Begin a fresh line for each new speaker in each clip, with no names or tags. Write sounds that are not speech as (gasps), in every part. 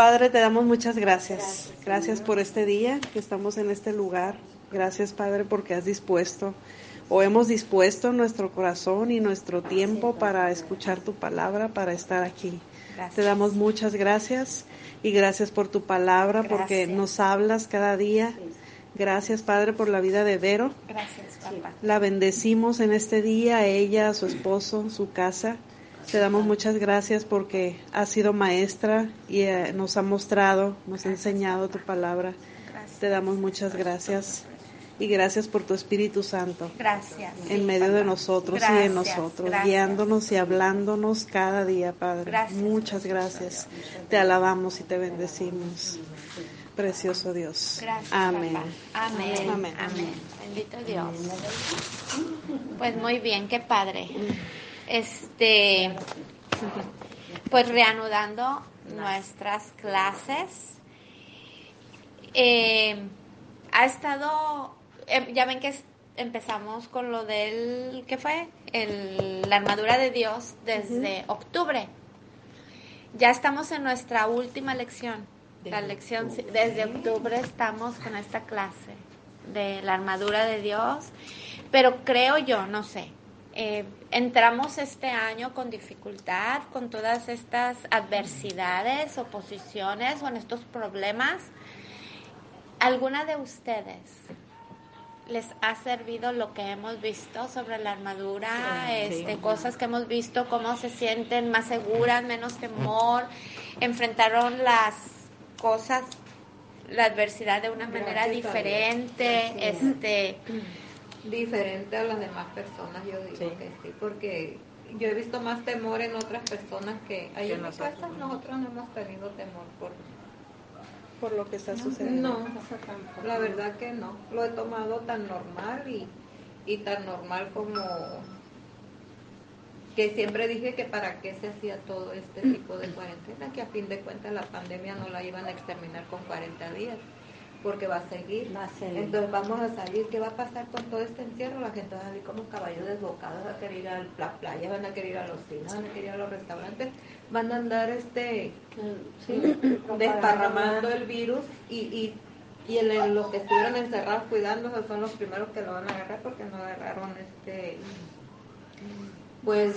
Padre, te damos muchas gracias. Gracias por este día que estamos en este lugar. Gracias, Padre, porque has dispuesto o hemos dispuesto nuestro corazón y nuestro tiempo para escuchar tu palabra, para estar aquí. Te damos muchas gracias y gracias por tu palabra, porque nos hablas cada día. Gracias, Padre, por la vida de Vero.
Gracias, papá.
La bendecimos en este día, a ella, a su esposo, su casa. Te damos muchas gracias porque ha sido maestra y eh, nos ha mostrado, nos ha enseñado tu palabra. Te damos muchas gracias y gracias por tu Espíritu Santo.
Gracias.
En medio de nosotros y en nosotros, guiándonos y hablándonos cada día, Padre. Muchas gracias. Te alabamos y te bendecimos. Precioso Dios.
Gracias.
Amén.
Amén. Amén. Amén. Bendito Dios. Pues muy bien, qué padre. Este, pues reanudando nuestras clases. Eh, ha estado Em, ya ven que empezamos con lo del, ¿qué fue? El, la armadura de Dios desde octubre. Ya estamos en nuestra última lección. la lección, desde octubre estamos con esta clase de la armadura de Dios. Pero creo yo, no sé, eh, entramos este año con dificultad, con todas estas adversidades, oposiciones o en estos problemas. ¿Alguna de ustedes les ha servido lo que hemos visto sobre la armadura, este, cosas que hemos visto, cómo se sienten más seguras, menos temor, enfrentaron las cosas, la adversidad de una manera diferente, este
diferente a las demás personas, yo digo que sí, porque yo he visto más temor en otras personas que hay en nosotros, nosotros no hemos tenido temor por
por lo que está sucediendo.
No, la verdad que no. Lo he tomado tan normal y, y tan normal como que siempre dije que para qué se hacía todo este tipo de cuarentena, que a fin de cuentas la pandemia no la iban a exterminar con 40 días porque va a seguir. Entonces vamos a salir. ¿Qué va a pasar con todo este encierro? La gente va a salir como caballos desbocados, a querer ir a la playa, van a querer ir a los cines, van a querer ir a los restaurantes, van a andar este (clears throat) desparramando el virus y, y, y el, los que estuvieron encerrados cuidándose son los primeros que lo van a agarrar porque no agarraron este pues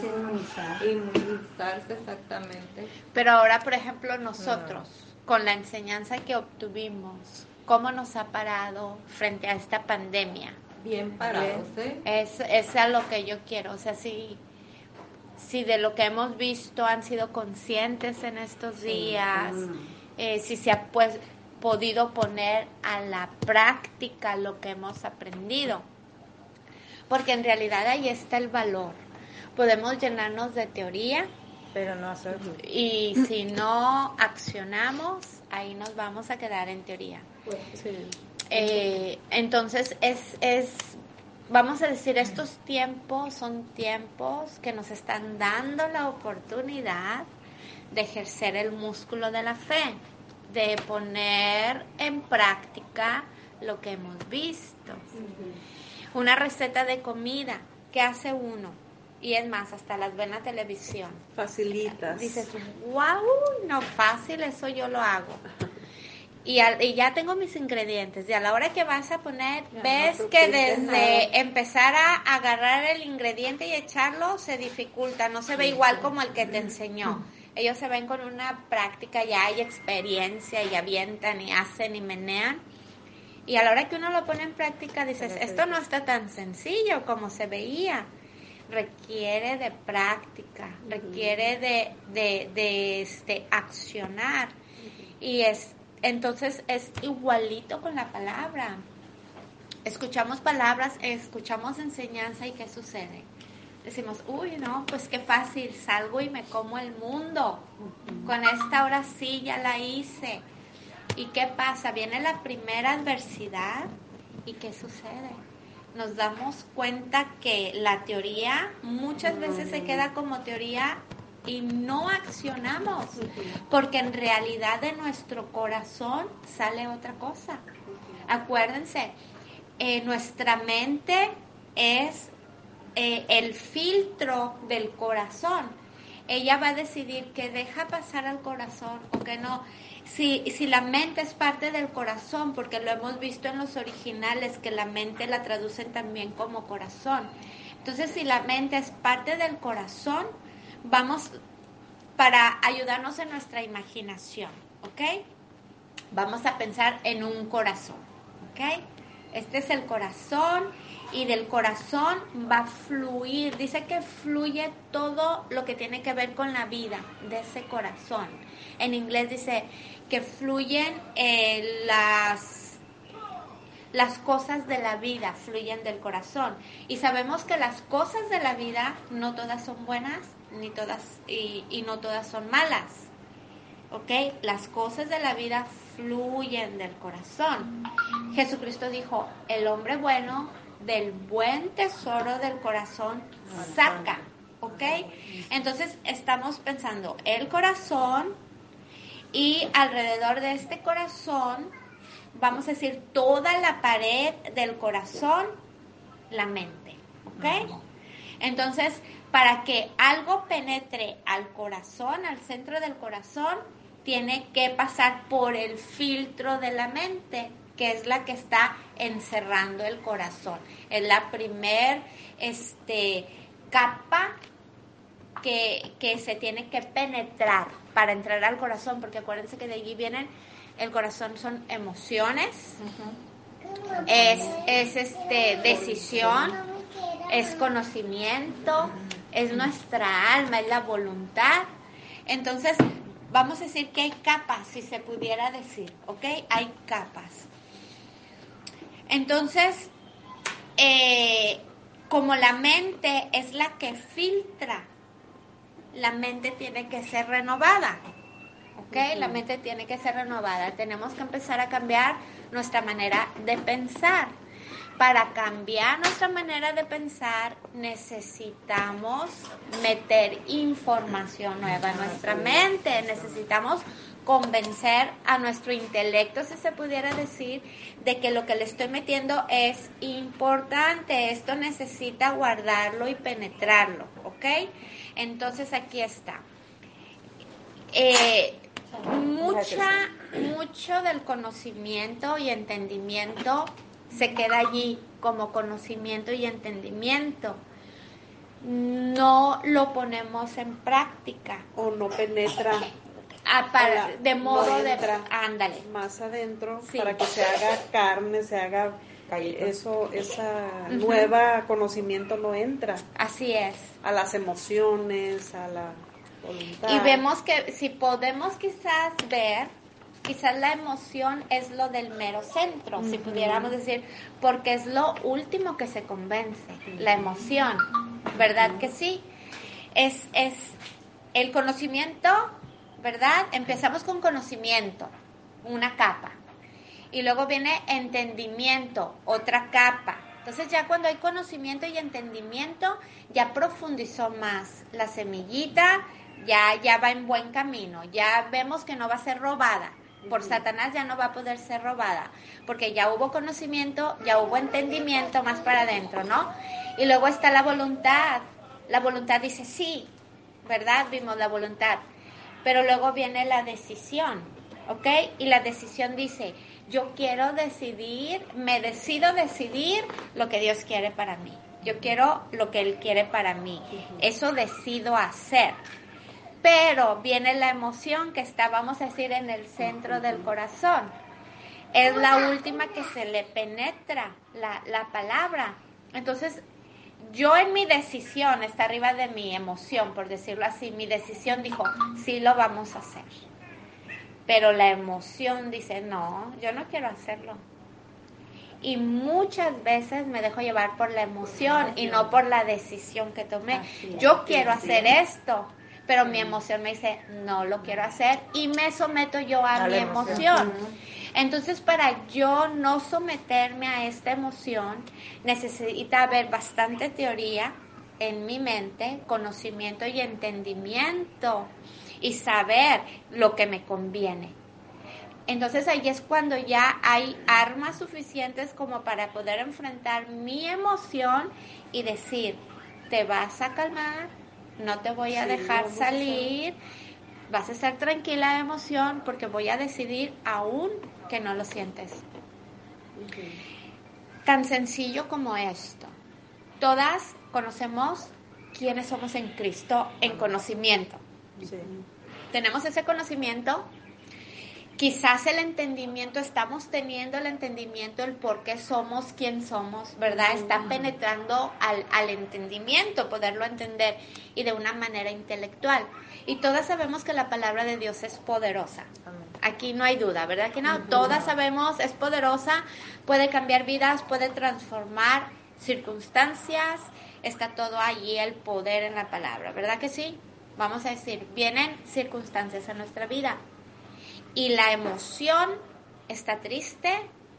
inmunizarse exactamente.
Pero ahora, por ejemplo, nosotros, con la enseñanza que obtuvimos, cómo nos ha parado frente a esta pandemia.
Bien parados, ¿eh?
Es, es a lo que yo quiero, o sea, si, si de lo que hemos visto han sido conscientes en estos días, eh, si se ha pues, podido poner a la práctica lo que hemos aprendido. Porque en realidad ahí está el valor. Podemos llenarnos de teoría,
pero no hacerlo.
Y si no accionamos, ahí nos vamos a quedar en teoría. Eh, entonces es, es, vamos a decir, estos tiempos son tiempos que nos están dando la oportunidad de ejercer el músculo de la fe, de poner en práctica lo que hemos visto. Una receta de comida, ¿qué hace uno? Y es más, hasta las ven a televisión.
Facilitas.
Dices, wow, no fácil, eso yo lo hago. (laughs) Y, ya tengo mis ingredientes. Y a la hora que vas a poner, ves que desde empezar a agarrar el ingrediente y echarlo se dificulta, no se ve igual como el que te enseñó. (clears throat) Ellos se ven con una práctica, ya hay experiencia y avientan y hacen y menean. Y a la hora que uno lo pone en práctica, dices, esto no está tan sencillo como se veía. Requiere de práctica, requiere de, de, de este, accionar. Y es, entonces es igualito con la palabra. Escuchamos palabras, escuchamos enseñanza y ¿qué sucede? Decimos, uy, no, pues qué fácil, salgo y me como el mundo. Con esta hora sí ya la hice. ¿Y qué pasa? Viene la primera adversidad y ¿qué sucede? Nos damos cuenta que la teoría muchas veces se queda como teoría y no accionamos, porque en realidad de nuestro corazón sale otra cosa. Acuérdense, eh, nuestra mente es eh, el filtro del corazón. ella va a decidir que deja pasar al corazón o que no. Si, si la mente es parte del corazón, porque lo hemos visto en los originales, que la mente la traducen también como corazón. Entonces, si la mente es parte del corazón, vamos para ayudarnos en nuestra imaginación, ¿ok? Vamos a pensar en un corazón, ¿ok? Este es el corazón y del corazón va a fluir, dice que fluye todo lo que tiene que ver con la vida de ese corazón. En inglés dice que fluyen eh, las, las cosas de la vida, fluyen del corazón. Y sabemos que las cosas de la vida no todas son buenas ni todas y, y no todas son malas. ¿Ok? Las cosas de la vida fluyen del corazón. Jesucristo dijo, el hombre bueno del buen tesoro del corazón saca, ¿ok? Entonces estamos pensando el corazón y alrededor de este corazón, vamos a decir, toda la pared del corazón, la mente, ¿ok? Entonces, para que algo penetre al corazón, al centro del corazón, tiene que pasar por el filtro de la mente, que es la que está encerrando el corazón. Es la primer este, capa que, se tiene que penetrar para entrar al corazón, porque acuérdense que de allí vienen, el corazón son emociones, es, es este, decisión, es conocimiento, es nuestra alma, es la voluntad. Entonces, vamos a decir que hay capas, si se pudiera decir, ¿ok? Hay capas. Entonces, eh, como la mente es la que filtra, la mente tiene que ser renovada. ¿Ok? La mente tiene que ser renovada. Tenemos que empezar a cambiar nuestra manera de pensar. Para cambiar nuestra manera de pensar necesitamos meter información nueva en nuestra mente, necesitamos convencer a nuestro intelecto, si se pudiera decir, de que lo que le estoy metiendo es importante, esto necesita guardarlo y penetrarlo, ¿ok? Entonces aquí está. Eh, mucha, mucho del conocimiento y entendimiento se queda allí como conocimiento y entendimiento. No lo ponemos en práctica.
O no penetra.
de modo de... Ándale.
Más adentro para que se haga carne, se haga... Eso, esa nueva conocimiento no entra.
Así es.
A las emociones, a la voluntad.
Y vemos que si podemos quizás ver quizás la emoción es lo del mero centro, si pudiéramos decir, porque es lo último que se convence, la emoción, ¿verdad que sí? Es, es el conocimiento, ¿verdad? Empezamos con conocimiento, una capa, y luego viene entendimiento, otra capa. Entonces ya cuando hay conocimiento y entendimiento, ya profundizó más la semillita, ya, ya va en buen camino, ya vemos que no va a ser robada, por Satanás ya no va a poder ser robada, porque ya hubo conocimiento, ya hubo entendimiento más para adentro, ¿no? Y luego está la voluntad. La voluntad dice sí, ¿verdad? Vimos la voluntad. Pero luego viene la decisión, ¿ok? Y la decisión dice, yo quiero decidir, me decido decidir lo que Dios quiere para mí. Yo quiero lo que Él quiere para mí. Eso decido hacer pero viene la emoción que está, vamos a decir, en el centro del corazón. Es la última que se le penetra la, la palabra. Entonces, yo en mi decisión, está arriba de mi emoción, por decirlo así, mi decisión dijo, sí lo vamos a hacer. Pero la emoción dice, no, yo no quiero hacerlo. Y muchas veces me dejo llevar por la emoción y no por la decisión que tomé. Yo quiero hacer esto, pero mi emoción me dice, no lo quiero hacer y me someto yo a, mi emoción. Entonces, para yo no someterme a esta emoción, necesita haber bastante teoría en mi mente, conocimiento y entendimiento y saber lo que me conviene. Entonces ahí es cuando ya hay armas suficientes como para poder enfrentar mi emoción y decir, te vas a calmar, no te voy a dejar salir, vas a estar tranquila de emoción porque voy a decidir aún que no lo sientes. Tan sencillo como esto. Todas conocemos quiénes somos en Cristo en conocimiento. Tenemos ese conocimiento quizás el entendimiento, estamos teniendo el entendimiento, el por qué somos quien somos, ¿verdad? Está penetrando al, al, entendimiento, poderlo entender y de una manera intelectual. Y todas sabemos que la palabra de Dios es poderosa. Aquí no hay duda, ¿verdad? Que no, todas sabemos, es poderosa, puede cambiar vidas, puede transformar circunstancias, está todo allí el poder en la palabra, ¿verdad que sí? Vamos a decir, vienen circunstancias en nuestra vida, y la emoción está triste,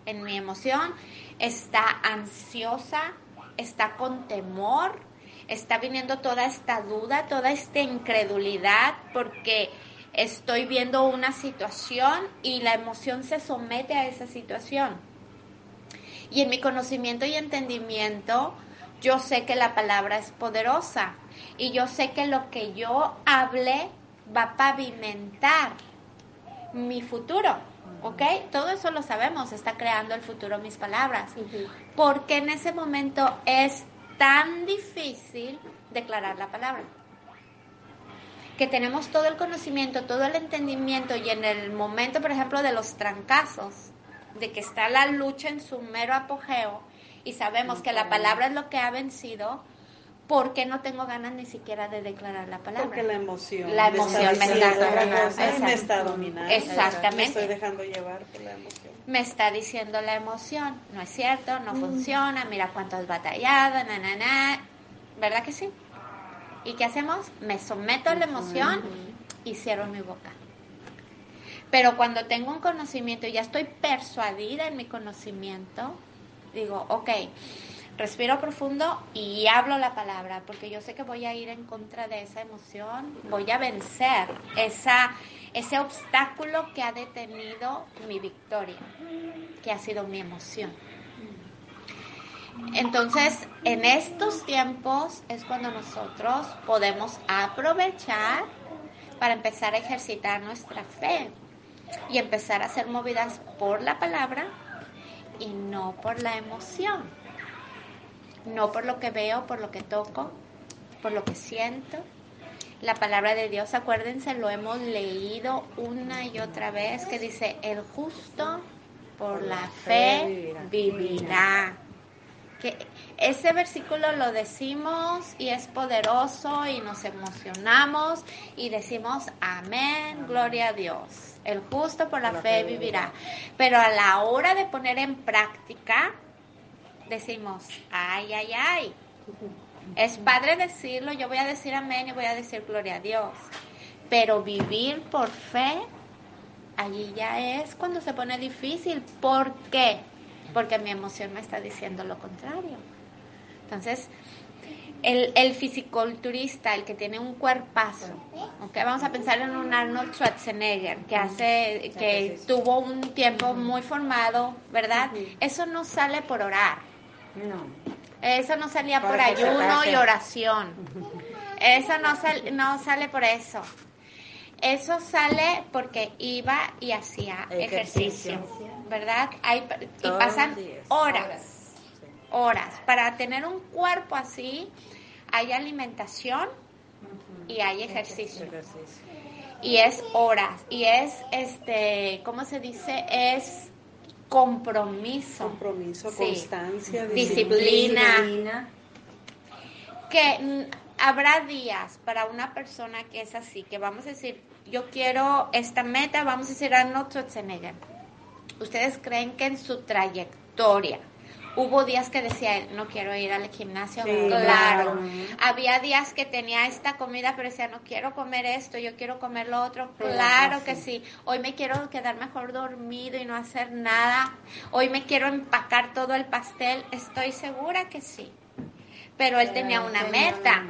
en mi emoción, está ansiosa, está con temor, está viniendo toda esta duda, toda esta incredulidad porque estoy viendo una situación y la emoción se somete a esa situación. Y en mi conocimiento y entendimiento, yo sé que la palabra es poderosa y yo sé que lo que yo hable va a pavimentar mi futuro, ¿ok? Todo eso lo sabemos, está creando el futuro mis palabras. Porque en ese momento es tan difícil declarar la palabra. Que tenemos todo el conocimiento, todo el entendimiento y en el momento, por ejemplo, de los trancazos, de que está la lucha en su mero apogeo y sabemos que la palabra es lo que ha vencido, porque no tengo ganas ni siquiera de declarar la palabra.
Porque la emoción.
La emoción me está, dominando.
me está dominando.
Exactamente. Me
estoy dejando llevar por la emoción.
Me está diciendo la emoción. No es cierto, no mm. funciona, mira cuánto has batallado, na, na, na. ¿Verdad que sí? ¿Y qué hacemos? Me someto a la emoción y cierro mi boca. Pero cuando tengo un conocimiento y ya estoy persuadida en mi conocimiento, digo, ok, respiro profundo y hablo la palabra, porque yo sé que voy a ir en contra de esa emoción, voy a vencer esa, ese obstáculo que ha detenido mi victoria, que ha sido mi emoción. Entonces, en estos tiempos es cuando nosotros podemos aprovechar para empezar a ejercitar nuestra fe y empezar a ser movidas por la palabra y no por la emoción no por lo que veo, por lo que toco, por lo que siento. La palabra de Dios, acuérdense, lo hemos leído una y otra vez, que dice, el justo por la fe vivirá. Que ese versículo lo decimos y es poderoso y nos emocionamos y decimos, amén, gloria a Dios. El justo por la fe vivirá. Pero a la hora de poner en práctica, decimos, ay, ay, ay. Es padre decirlo, yo voy a decir amén y voy a decir gloria a Dios. Pero vivir por fe, allí ya es cuando se pone difícil. ¿Por qué? Porque mi emoción me está diciendo lo contrario. Entonces, el, el fisiculturista, el que tiene un cuerpazo, okay, vamos a pensar en un Arnold Schwarzenegger que hace, que tuvo un tiempo muy formado, ¿verdad? Eso no sale por orar no. Eso no salía por ayuno y oración. Eso no, no sale por eso. Eso sale porque iba y hacía ejercicio, ¿verdad? Hay, y pasan horas, horas. Para tener un cuerpo así, hay alimentación y hay ejercicio. Y es horas. Y es, este, ¿cómo se dice? Es compromiso.
Compromiso, constancia,
disciplina. Que mm, habrá días para una persona que es así, que vamos a decir, yo quiero esta meta, vamos a decir a Schwarzenegger. ¿Ustedes creen que en su trayectoria Hubo días que decía él, no quiero ir al gimnasio, claro. Había días que tenía esta comida, pero decía, no quiero comer esto, yo quiero comer lo otro, claro que sí. Hoy me quiero quedar mejor dormido y no hacer nada. Hoy me quiero empacar todo el pastel, estoy segura que sí. Pero él tenía una meta.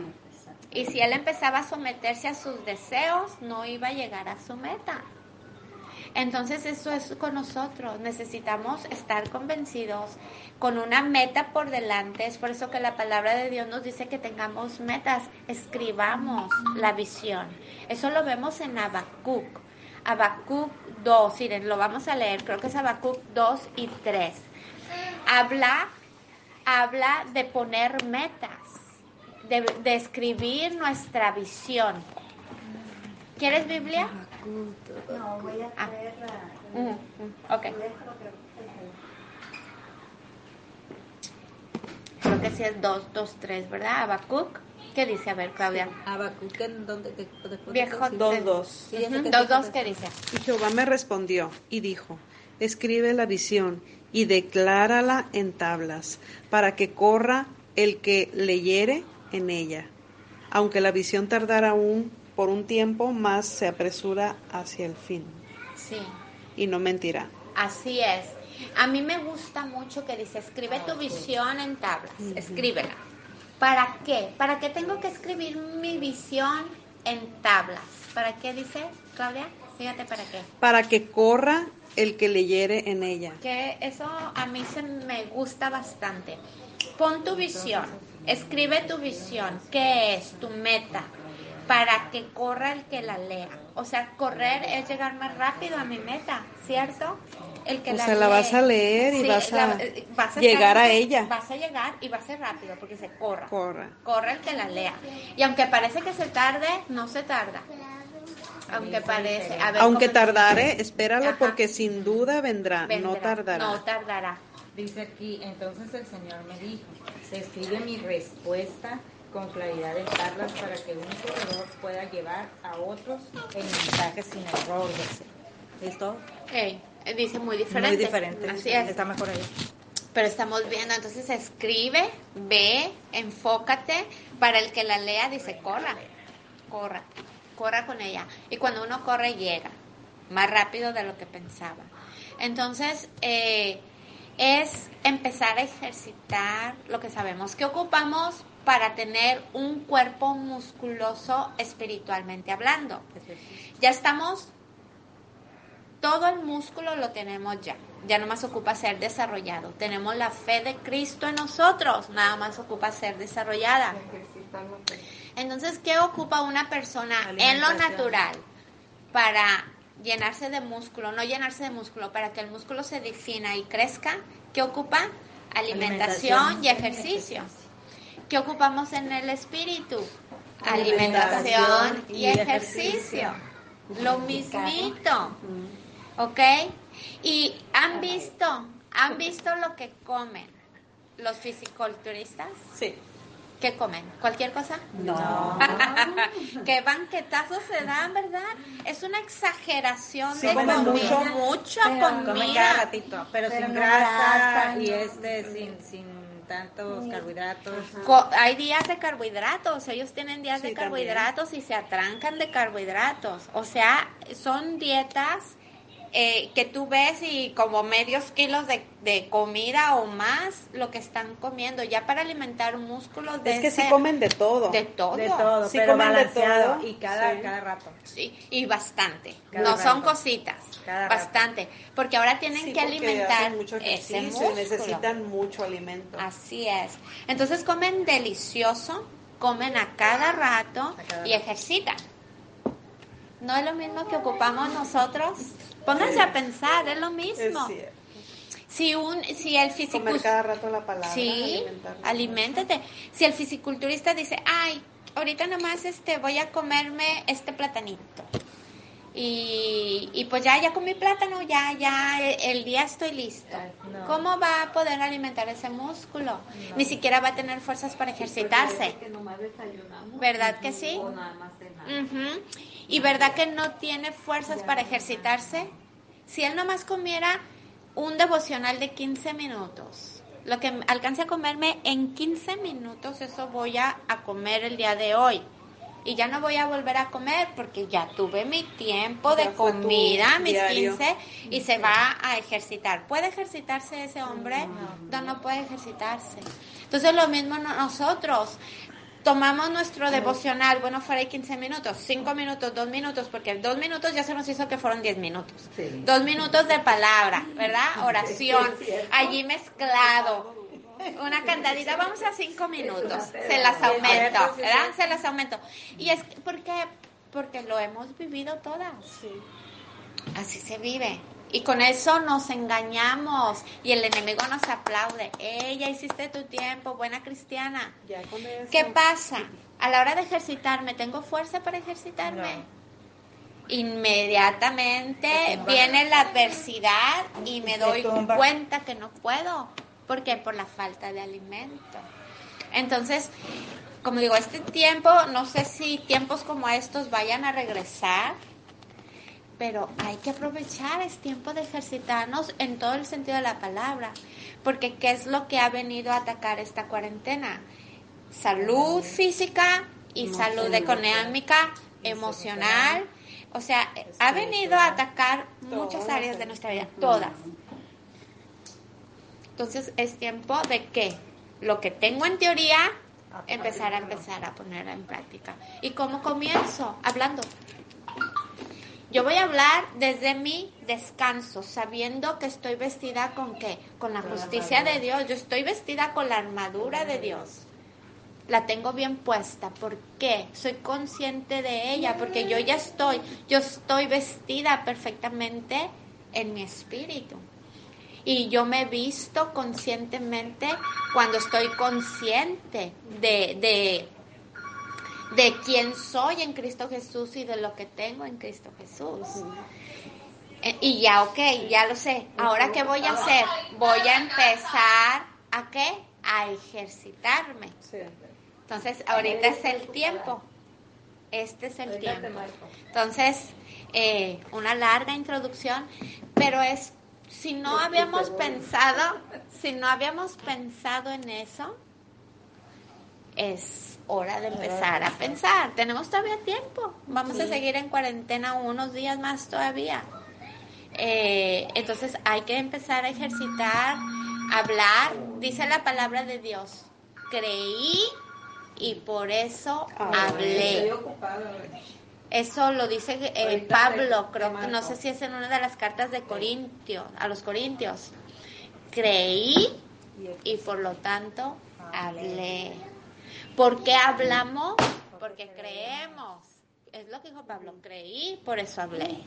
Y si él empezaba a someterse a sus deseos, no iba a llegar a su meta. Entonces eso es con nosotros. Necesitamos estar convencidos con una meta por delante. Es por eso que la palabra de Dios nos dice que tengamos metas. Escribamos la visión. Eso lo vemos en Habacuc. Habacuc 2, miren, lo vamos a leer. Creo que es Habacuc 2 y 3. Habla, habla de poner metas, de, escribir nuestra visión. ¿Quieres Biblia?
No, voy a ah. traer
mm, mm, ok. Creo que sí es 2, 2, 3, ¿verdad? Habacuc. ¿Qué dice? A ver, Claudia.
Habacuc, ¿en dónde?
Viejo.
2, 2.
2, 2, ¿qué dice?
Y Jehová me respondió y dijo, escribe la visión y declárala en tablas, para que corra el que leyere en ella. Aunque la visión tardara aún por un tiempo, más se apresura hacia el fin.
Sí.
Y no mentirá.
Así es. A mí me gusta mucho que dice, escribe tu visión en tablas, escríbela. ¿Para qué? ¿Para qué tengo que escribir mi visión en tablas? ¿Para qué dice, Claudia? Fíjate para qué.
Para que corra el que leyere en ella.
Que eso a mí se me gusta bastante. Pon tu visión, escribe tu visión, qué es tu meta, para que corra el que la lea. O sea, correr es llegar más rápido a mi meta, ¿cierto?
El que o la sea, la vas a leer y vas, a llegar a ella.
Vas a llegar y va a ser rápido porque se corra.
Corra.
Corra el que la lea. Y aunque parece que se tarde, no se tarda. Aunque parece.
Aunque tardare, espéralo porque sin duda vendrá, no tardará.
No tardará.
Dice aquí, entonces el Señor me dijo, se escribe mi respuesta con claridad en tablas para que un corredor pueda llevar a otros el mensaje sin error. ¿Listo?
Hey, dice muy diferente.
Muy diferente.
Así es.
Está mejor ahí.
Pero estamos viendo, entonces escribe, ve, enfócate. Para el que la lea dice, corra, corra corra con ella. Y cuando uno corre, llega más rápido de lo que pensaba. Entonces, eh, es empezar a ejercitar lo que sabemos. que ocupamos para tener un cuerpo musculoso espiritualmente hablando? Ya estamos, todo el músculo lo tenemos ya. Ya no más ocupa ser desarrollado. Tenemos la fe de Cristo en nosotros, nada más ocupa ser desarrollada. Entonces, ¿qué ocupa una persona en lo natural para llenarse de músculo, no llenarse de músculo, para que el músculo se defina y crezca? ¿Qué ocupa? Alimentación, y ejercicio. ¿Qué ocupamos en el espíritu? Alimentación, y, ejercicio. Lo mismito. ¿Ok? Y han visto, han visto lo que comen los fisiculturistas.
Sí.
¿Qué comen? ¿Cualquier cosa?
No. (laughs)
¿Qué banquetazos se dan, verdad? Es una exageración
de comida.
Mucho, mucho comida.
ratito, pero, sin grasa, y este sin, sin tantos carbohidratos.
hay días de carbohidratos, ellos tienen días de carbohidratos y se atrancan de carbohidratos. O sea, son dietas eh, que tú ves y como medios kilos de, de, comida o más lo que están comiendo ya para alimentar músculos
de es que sí comen de todo.
De todo.
De todo sí pero comen de todo. y cada cada rato.
Sí y bastante. No son cositas bastante. Porque ahora tienen que alimentar
mucho ese músculo. necesitan mucho alimento.
Así es. Entonces comen delicioso comen a cada rato y ejercitan. No es lo mismo que ocupamos nosotros Pónganse a pensar, es lo mismo. si un si el
fisiculturista cada rato la palabra
sí aliméntate. Si el fisiculturista dice ay ahorita nomás este voy a comerme este platanito y, y pues ya ya comí plátano ya ya el, día estoy listo. Cómo va a poder alimentar ese músculo ni siquiera va a tener fuerzas para ejercitarse. verdad que sí y verdad que no tiene fuerzas para ejercitarse si él nomás comiera un devocional de 15 minutos, lo que alcance a comerme en 15 minutos, eso voy a, comer el día de hoy. Y ya no voy a volver a comer porque ya tuve mi tiempo de comida, mis 15, y se va a ejercitar. ¿Puede ejercitarse ese hombre? No, no, puede ejercitarse. Entonces lo mismo nosotros tomamos nuestro devocional, bueno, fuera 15 minutos, 5 minutos, 2 minutos, porque 2 minutos ya se nos hizo que fueron 10 minutos. 2 minutos de palabra, ¿verdad? Oración, allí mezclado. Una cantadita, vamos a 5 minutos. Se las aumento, ¿verdad? Se las aumento. Y es porque, porque lo hemos vivido todas. Así se vive. Y con eso nos engañamos y el enemigo nos aplaude. Ella hiciste tu tiempo, buena cristiana. ¿Qué pasa? A la hora de ejercitarme, ¿tengo fuerza para ejercitarme? Inmediatamente viene la adversidad y me doy cuenta que no puedo. ¿Por qué? Por la falta de alimento. Entonces, como digo, este tiempo, no sé si tiempos como estos vayan a regresar pero hay que aprovechar, es tiempo de ejercitarnos en todo el sentido de la palabra, porque ¿qué es lo que ha venido a atacar esta cuarentena? Salud física y salud económica, emocional, o sea, ha venido a atacar muchas áreas de nuestra vida, todas. Entonces es tiempo de que lo que tengo en teoría, empezar a empezar a poner en práctica. ¿Y cómo comienzo? Hablando. Yo voy a hablar desde mi descanso, sabiendo que estoy vestida con qué? Con la justicia de Dios. Yo estoy vestida con la armadura de Dios. La tengo bien puesta. ¿Por qué? Soy consciente de ella, porque yo ya estoy, yo estoy vestida perfectamente en mi espíritu. Y yo me he visto conscientemente cuando estoy consciente de, de de quién soy en Cristo Jesús y de lo que tengo en Cristo Jesús. Eh, y ya, ok, ya lo sé. Ahora, ¿qué voy a hacer? Voy a empezar a qué? A ejercitarme. Entonces, ahorita es el tiempo. Este es el tiempo. Entonces, eh, una larga introducción, pero es, si no habíamos pensado, si no habíamos pensado en eso, es hora de empezar a pensar. Tenemos todavía tiempo. Vamos a seguir en cuarentena unos días más todavía. Eh, entonces hay que empezar a ejercitar, hablar. Dice la palabra de Dios. Creí y por eso hablé. Eso lo dice eh, Pablo, creo que no sé si es en una de las cartas de Corintios, a los Corintios. Creí y por lo tanto hablé. ¿Por qué hablamos? Porque creemos. Es lo que dijo Pablo, creí, por eso hablé.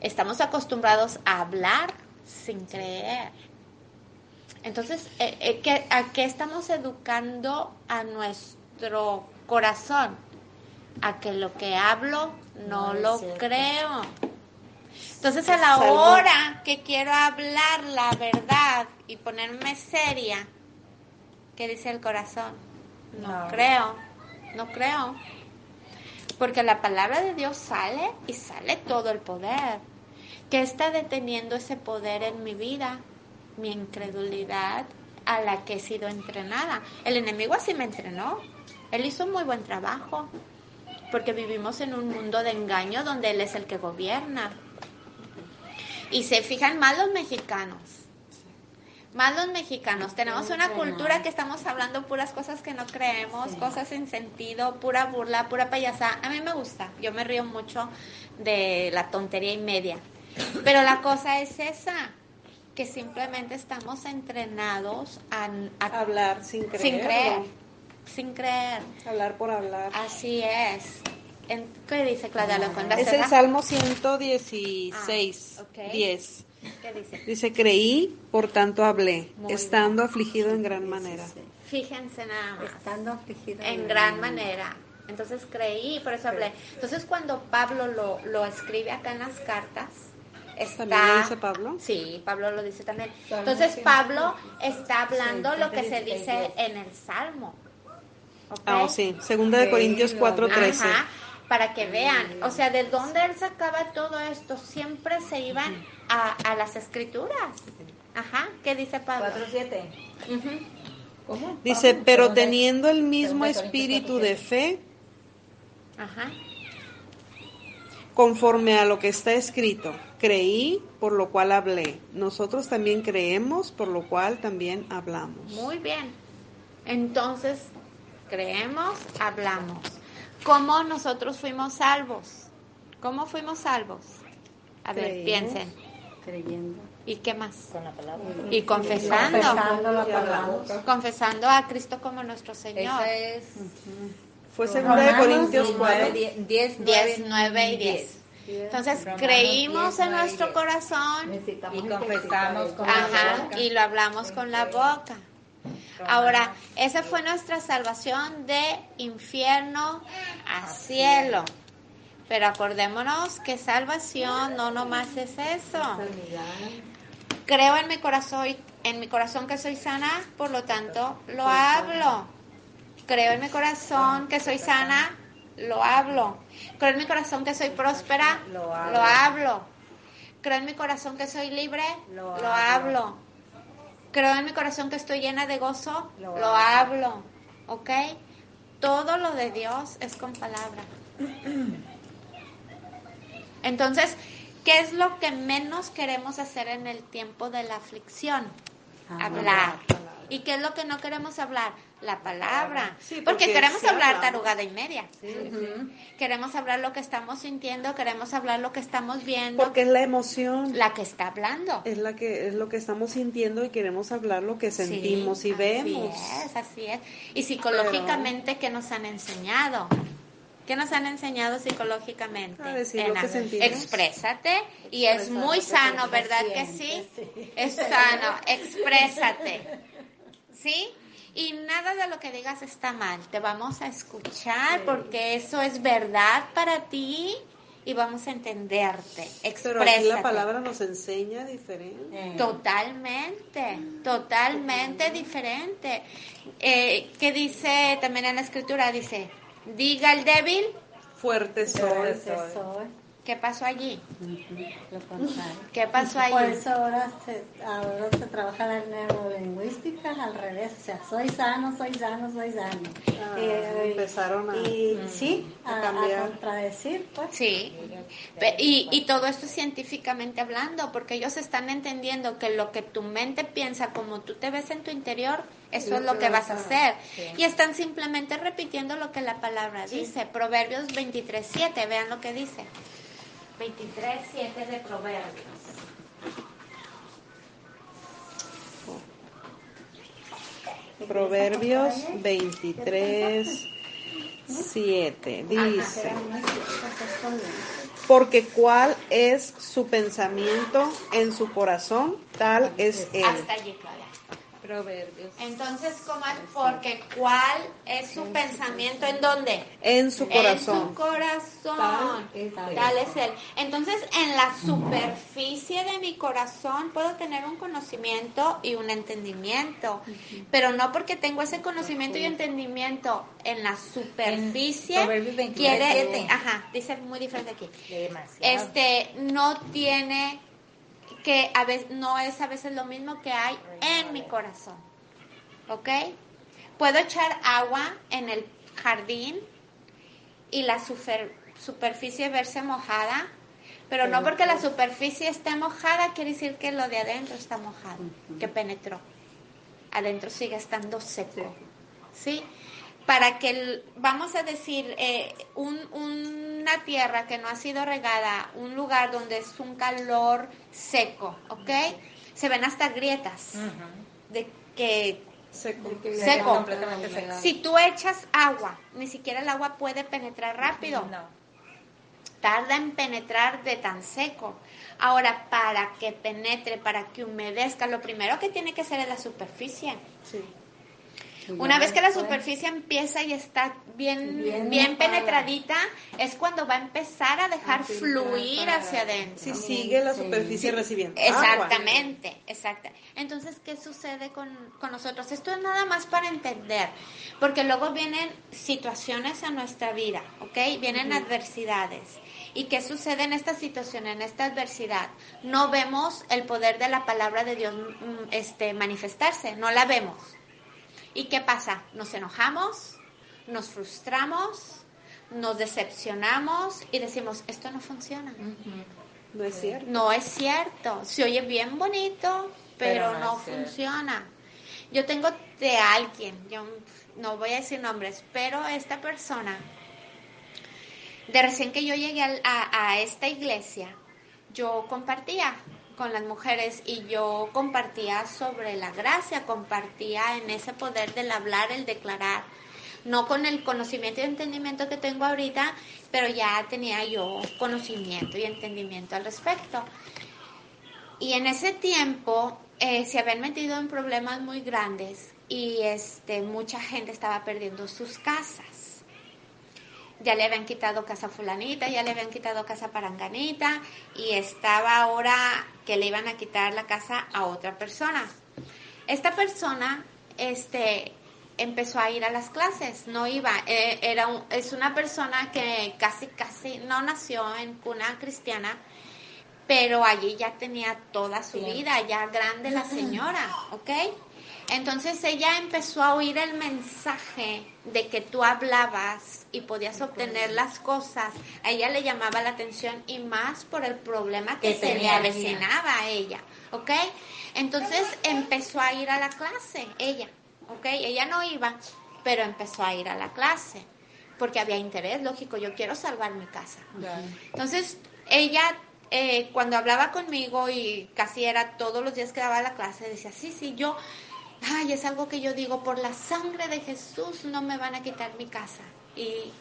Estamos acostumbrados a hablar sin creer. Entonces, eh, eh, ¿a qué estamos educando a nuestro corazón? A que lo que hablo no, lo creo. Entonces, a la hora que quiero hablar la verdad y ponerme seria, ¿qué dice el corazón? No, creo, no creo. Porque la palabra de Dios sale y sale todo el poder. ¿Qué está deteniendo ese poder en mi vida? Mi incredulidad a la que he sido entrenada. El enemigo así me entrenó. Él hizo un muy buen trabajo. Porque vivimos en un mundo de engaño donde Él es el que gobierna. Y se fijan mal los mexicanos más los mexicanos. Tenemos una cultura que estamos hablando puras cosas que no creemos, cosas sin sentido, pura burla, pura payasada. A mí me gusta, yo me río mucho de la tontería y media. Pero la cosa es esa, que simplemente estamos entrenados a,
hablar sin creer.
Sin creer. Sin creer.
Hablar por hablar.
Así es. ¿Qué dice Claudia
Es el Salmo 116, 10.
¿Qué dice?
Dice, creí, por tanto hablé, estando afligido en gran manera.
Fíjense nada más.
Estando afligido
en gran manera. Entonces creí, por eso hablé. Entonces cuando Pablo lo, lo escribe acá en las cartas, está...
¿También lo dice Pablo?
Sí, Pablo lo dice también. Entonces Pablo está hablando lo que se dice en el Salmo.
Ah, oh, sí. Segunda de Corintios 4.13.
Para que vean, o sea, de dónde él sacaba todo esto, siempre se iban a, las escrituras. Ajá, ¿qué dice Pablo?
4.7.
¿Cómo? Dice, pero teniendo el mismo espíritu de fe,
Ajá.
conforme a lo que está escrito, creí, por lo cual hablé. Nosotros también creemos, por lo cual también hablamos.
Muy bien. Entonces, creemos, hablamos. ¿Cómo nosotros fuimos salvos? ¿Cómo fuimos salvos? A ver, piensen.
Creyendo.
¿Y qué más?
Con la palabra.
Y confesando.
Confesando la palabra.
Confesando a Cristo como nuestro Señor.
Esa es
Fue segunda de Corintios 4.
10, 10,
10, 9 y 10. Entonces
Romanos
creímos
10,
en
9
nuestro
10.
corazón
Y confesamos con la
ajá,
boca.
y lo hablamos con la boca. Ahora, esa fue nuestra salvación de infierno a cielo. Pero acordémonos que salvación no nomás es eso. Creo en mi corazón, en mi corazón que soy sana, por lo tanto lo hablo. Creo en mi corazón que soy sana, lo hablo. Creo en mi corazón que soy próspera,
Lo
lo
hablo.
Creo en mi corazón que soy libre,
lo hablo.
Creo en mi corazón que estoy llena de gozo,
Lo
lo hablo. ¿Ok? Todo lo de Dios es con palabra. (clears throat) Entonces, ¿qué es lo que menos queremos hacer en el tiempo de la aflicción? Hablar. ¿Y qué es lo que no queremos hablar? La palabra.
Sí,
porque,
porque
queremos
sí
hablar tarugada y media. Queremos hablar lo que estamos sintiendo, queremos hablar lo que estamos viendo.
Porque es la emoción.
La que está hablando.
Es la que es lo que estamos sintiendo y queremos hablar lo que sentimos
Sí,
y vemos.
Así es, así es. Y psicológicamente, ¿qué nos han enseñado? ¿Qué nos han enseñado psicológicamente?
A decir lo que sentimos.
Exprésate y es muy sano, ¿verdad que sí? Es sano, exprésate. (laughs) ¿Sí? Y nada de lo que digas está mal. Te vamos a escuchar porque eso es verdad para ti y vamos a entenderte.
Pero aquí la
Exprésate.
palabra nos enseña diferente.
Eh,
Totalmente, totalmente diferente. Eh, ¿Qué dice también en la escritura? Dice, diga el débil,
Fuerte soy.
Soy.
¿Qué pasó allí?
Lo contrario.
¿Qué pasó
Por
allí?
eso ahora se, ahora se trabaja la neurolingüística al revés. O sea, soy sano, soy sano, soy sano.
Ah,
Eh,
empezaron a-
Y sí,
a
a, a
cambiar.
contradecir, pues.
Sí, y, y todo esto es científicamente hablando, porque ellos están entendiendo que lo que tu mente piensa, como tú te ves en tu interior, eso es lo que vas a hacer. Y están simplemente repitiendo lo que la palabra dice. Proverbios 23.7, vean lo que dice. 23.7 de Proverbios.
Proverbios 23, 7 dice, porque cuál es su pensamiento en su corazón, tal es él.
Proverbios.
Entonces, ¿cómo es? Porque ¿cuál es su pensamiento en dónde?
En su
En
corazón.
su corazón.
Tal es él.
es él. Entonces, en la superficie de mi corazón puedo tener un conocimiento y un entendimiento, pero no porque tengo ese conocimiento y entendimiento en la superficie.
En Proverbios 29,
quiere, ajá, dice muy diferente aquí.
Demasiado.
Este no tiene que a veces no es a veces lo mismo que hay en mi corazón. ¿Ok? Puedo echar agua en el jardín y la super- superficie verse mojada, pero no porque la superficie esté mojada quiere decir que lo de adentro está mojado, que penetró. Adentro sigue estando seco. ¿Sí? Para que, el- vamos a decir, eh, un- una tierra que no ha sido regada, un lugar donde es un calor seco, ¿ok? Se ven hasta grietas de que
Seco.
Seco.
Completamente seco.
si tú echas agua, ni siquiera el agua puede penetrar rápido.
No.
Tarda en penetrar de tan seco. Ahora, para que penetre, para que humedezca, lo primero que tiene que ser es la superficie.
Sí.
Una vez que la superficie empieza y está bien,
Bien
penetradita, es cuando va a empezar a dejar fluir hacia adentro.
Si sigue la
Sí.
superficie recibiendo agua.
Exactamente, exacta. Entonces, ¿qué sucede con, con nosotros? Esto es nada más para entender, porque luego vienen situaciones a nuestra vida, ¿ok? Vienen adversidades. ¿Y qué sucede en esta situación, en esta adversidad? No vemos el poder de la palabra de Dios mm, este, manifestarse, no la vemos. ¿Y qué pasa? Nos enojamos, nos frustramos, nos decepcionamos y decimos, esto no funciona.
No es cierto.
No es cierto. Se oye bien bonito, pero,
Pero no
no,
es cierto.
funciona. Yo tengo de alguien, yo no voy a decir nombres, pero esta persona, de recién que yo llegué a, a esta iglesia, yo compartía con las mujeres y yo compartía sobre la gracia, compartía en ese poder del hablar, el declarar, no con el conocimiento y entendimiento que tengo ahorita, pero ya tenía yo conocimiento y entendimiento al respecto. Y en ese tiempo eh, se habían metido en problemas muy grandes y este, mucha gente estaba perdiendo sus casas ya le habían quitado casa fulanita, ya le habían quitado casa paranganita y estaba ahora que le iban a quitar la casa a otra persona. Esta persona este, empezó a ir a las clases, no iba, eh, era es una persona que casi, casi no nació en cuna cristiana, pero allí ya tenía toda su vida, ya grande la señora, ¿ok? Entonces ella empezó a oír el mensaje de que tú hablabas y podías obtener las cosas. A ella le llamaba la atención y más por el problema que, se le avecinaba a ella, ¿ok? Entonces empezó a ir a la clase, ella, ¿ok? Ella no iba, pero empezó a ir a la clase porque había interés, lógico, yo quiero salvar mi casa. Entonces ella eh, cuando hablaba conmigo y casi era todos los días que daba la clase, decía, sí, sí, yo ay, es algo que yo digo, por la sangre de Jesús no me van a quitar mi casa. Y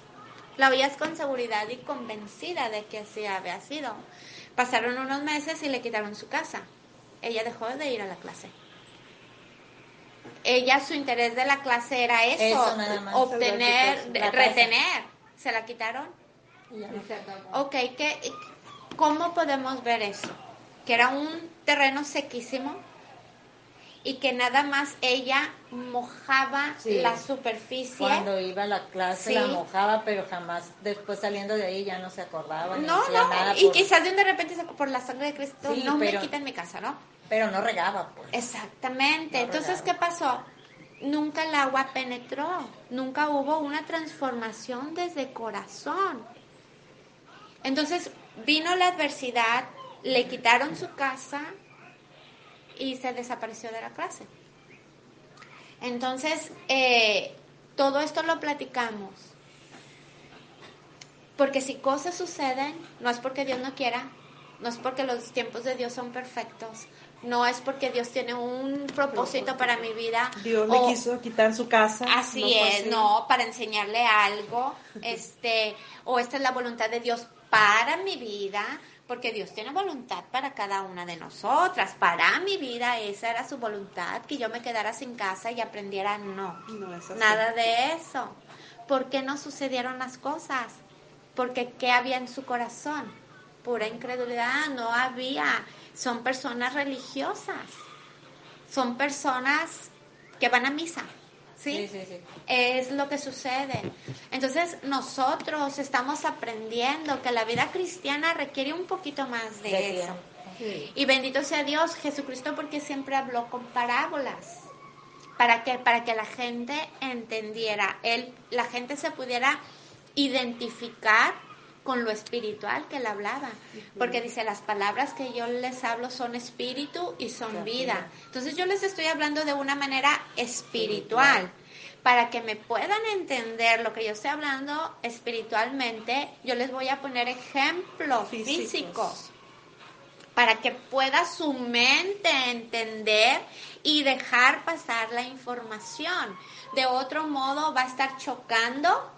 la oías con seguridad y convencida de que así había sido. Pasaron unos meses y le quitaron su casa. Ella dejó de ir a la clase. Ella, su interés de la clase era eso, obtener, retener. ¿Se la quitaron? Ok, ¿qué, ¿cómo podemos ver eso? Que era un terreno sequísimo, y que nada más ella mojaba la superficie.
Cuando iba a la clase la mojaba, pero jamás después saliendo de ahí ya no se acordaba. No, no,
nada y quizás de, de repente por la sangre de Cristo no me quitan mi casa, ¿no?
Pero no regaba, pues.
Exactamente. Entonces, ¿qué pasó? Nunca el agua penetró, nunca hubo una transformación desde corazón. Entonces vino la adversidad, le quitaron su casa, y se desapareció de la clase. Entonces, eh, todo esto lo platicamos. Porque si cosas suceden, no es porque Dios no quiera, no es porque los tiempos de Dios son perfectos, no es porque Dios tiene un propósito para mi vida.
Dios le quiso quitar su casa.
Así es, no, para enseñarle algo, este, o esta es la voluntad de Dios para mi vida, porque Dios tiene voluntad para cada una de nosotras. Para mi vida esa era su voluntad, que yo me quedara sin casa y aprendiera no, nada de eso. ¿Por qué no sucedieron las cosas? Porque ¿qué había en su corazón? Pura incredulidad, no había. Son personas religiosas, son personas que van a misa, ¿sí? Sí, sí, Es lo que sucede. Entonces nosotros estamos aprendiendo que la vida cristiana requiere un poquito más de, eso. Y bendito sea Dios, Jesucristo, porque siempre habló con parábolas. ¿Para que Para que la gente entendiera, él, la gente se pudiera identificar con lo espiritual que él hablaba. Porque dice, las palabras que yo les hablo son espíritu y son vida. Entonces yo les estoy hablando de una manera espiritual. Para que me puedan entender lo que yo estoy hablando espiritualmente, yo les voy a poner ejemplos físicos. para que pueda su mente entender y dejar pasar la información. De otro modo va a estar chocando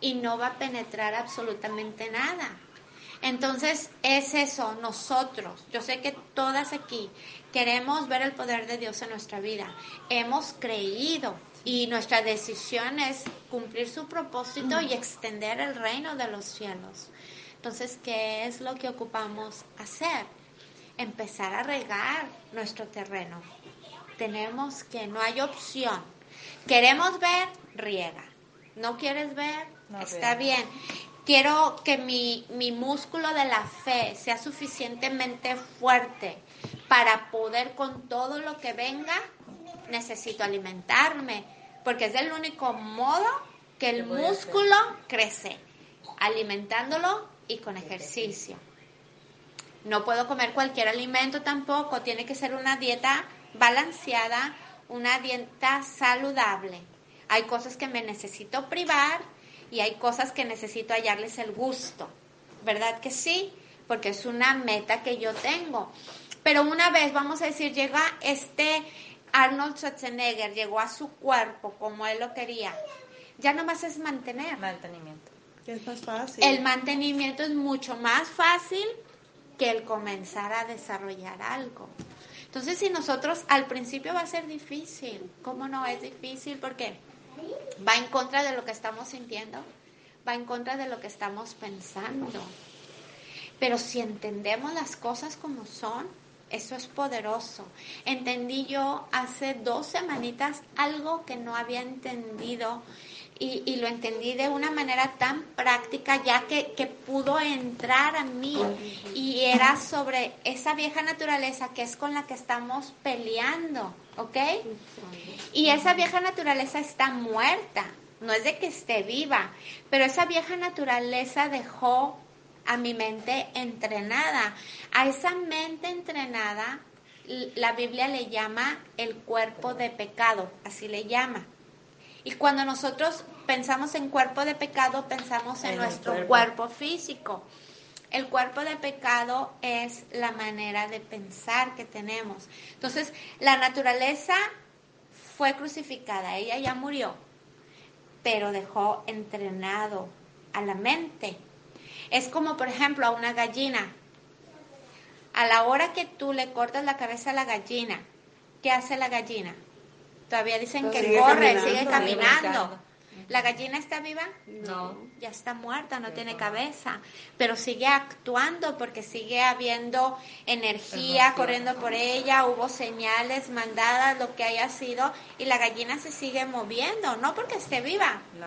y no va a penetrar absolutamente nada. Entonces es eso, nosotros, yo sé que todas aquí queremos ver el poder de Dios en nuestra vida, hemos creído y nuestra decisión es cumplir su propósito y extender el reino de los cielos. Entonces, ¿qué es lo que ocupamos hacer? Empezar a regar nuestro terreno. Tenemos que, no hay opción. Queremos ver, riega. ¿No quieres ver? Está bien. Quiero que mi, mi músculo de la fe sea suficientemente fuerte para poder con todo lo que venga, necesito alimentarme, porque es el único modo que el músculo crece, alimentándolo y con ejercicio. No puedo comer cualquier alimento tampoco, tiene que ser una dieta balanceada, una dieta saludable. Hay cosas que me necesito privar y hay cosas que necesito hallarles el gusto. ¿Verdad que sí? Porque es una meta que yo tengo. Pero una vez, vamos a decir, llega este Arnold Schwarzenegger, llegó a su cuerpo como él lo quería. Ya nomás es mantener.
Mantenimiento.
Es más fácil.
El mantenimiento es mucho más fácil que el comenzar a desarrollar algo. Entonces, si nosotros al principio va a ser difícil, ¿cómo no es difícil? Porque va en contra de lo que estamos sintiendo, va en contra de lo que estamos pensando. Pero si entendemos las cosas como son, eso es poderoso. Entendí yo hace dos semanitas algo que no había entendido y, lo entendí de una manera tan práctica ya que, que, pudo entrar a mí y era sobre esa vieja naturaleza que es con la que estamos peleando, ¿ok? Y esa vieja naturaleza está muerta, no es de que esté viva, pero esa vieja naturaleza dejó a mi mente entrenada. A esa mente entrenada la Biblia le llama el cuerpo de pecado, así le llama. Y cuando nosotros pensamos en cuerpo de pecado, pensamos en, en nuestro cuerpo. cuerpo físico. El cuerpo de pecado es la manera de pensar que tenemos. Entonces, la naturaleza fue crucificada, ella ya murió, pero dejó entrenado a la mente. Es como, por ejemplo, a una gallina. A la hora que tú le cortas la cabeza a la gallina, ¿qué hace la gallina? Todavía dicen que
sigue
corre,
caminando,
sigue caminando. ¿La gallina está viva?
No.
Ya está muerta, no tiene cabeza, pero sigue actuando porque sigue habiendo energía corriendo por ella, hubo señales mandadas, lo que haya sido, y la gallina se sigue moviendo, no porque esté viva,
No.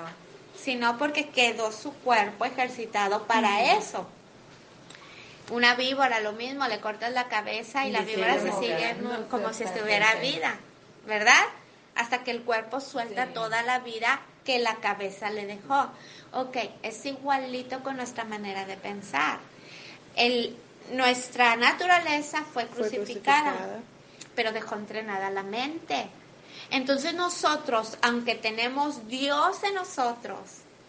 sino porque quedó su cuerpo ejercitado para eso. Una víbora, lo mismo, le cortas la cabeza y,
Y
la víbora se sigue como si estuviera vida, ¿verdad? Hasta que el cuerpo suelta
Sí.
toda la vida que la cabeza le dejó. Ok, es igualito con nuestra manera de pensar. El, nuestra naturaleza fue crucificada. pero dejó entrenada la mente. Entonces nosotros, aunque tenemos Dios en nosotros,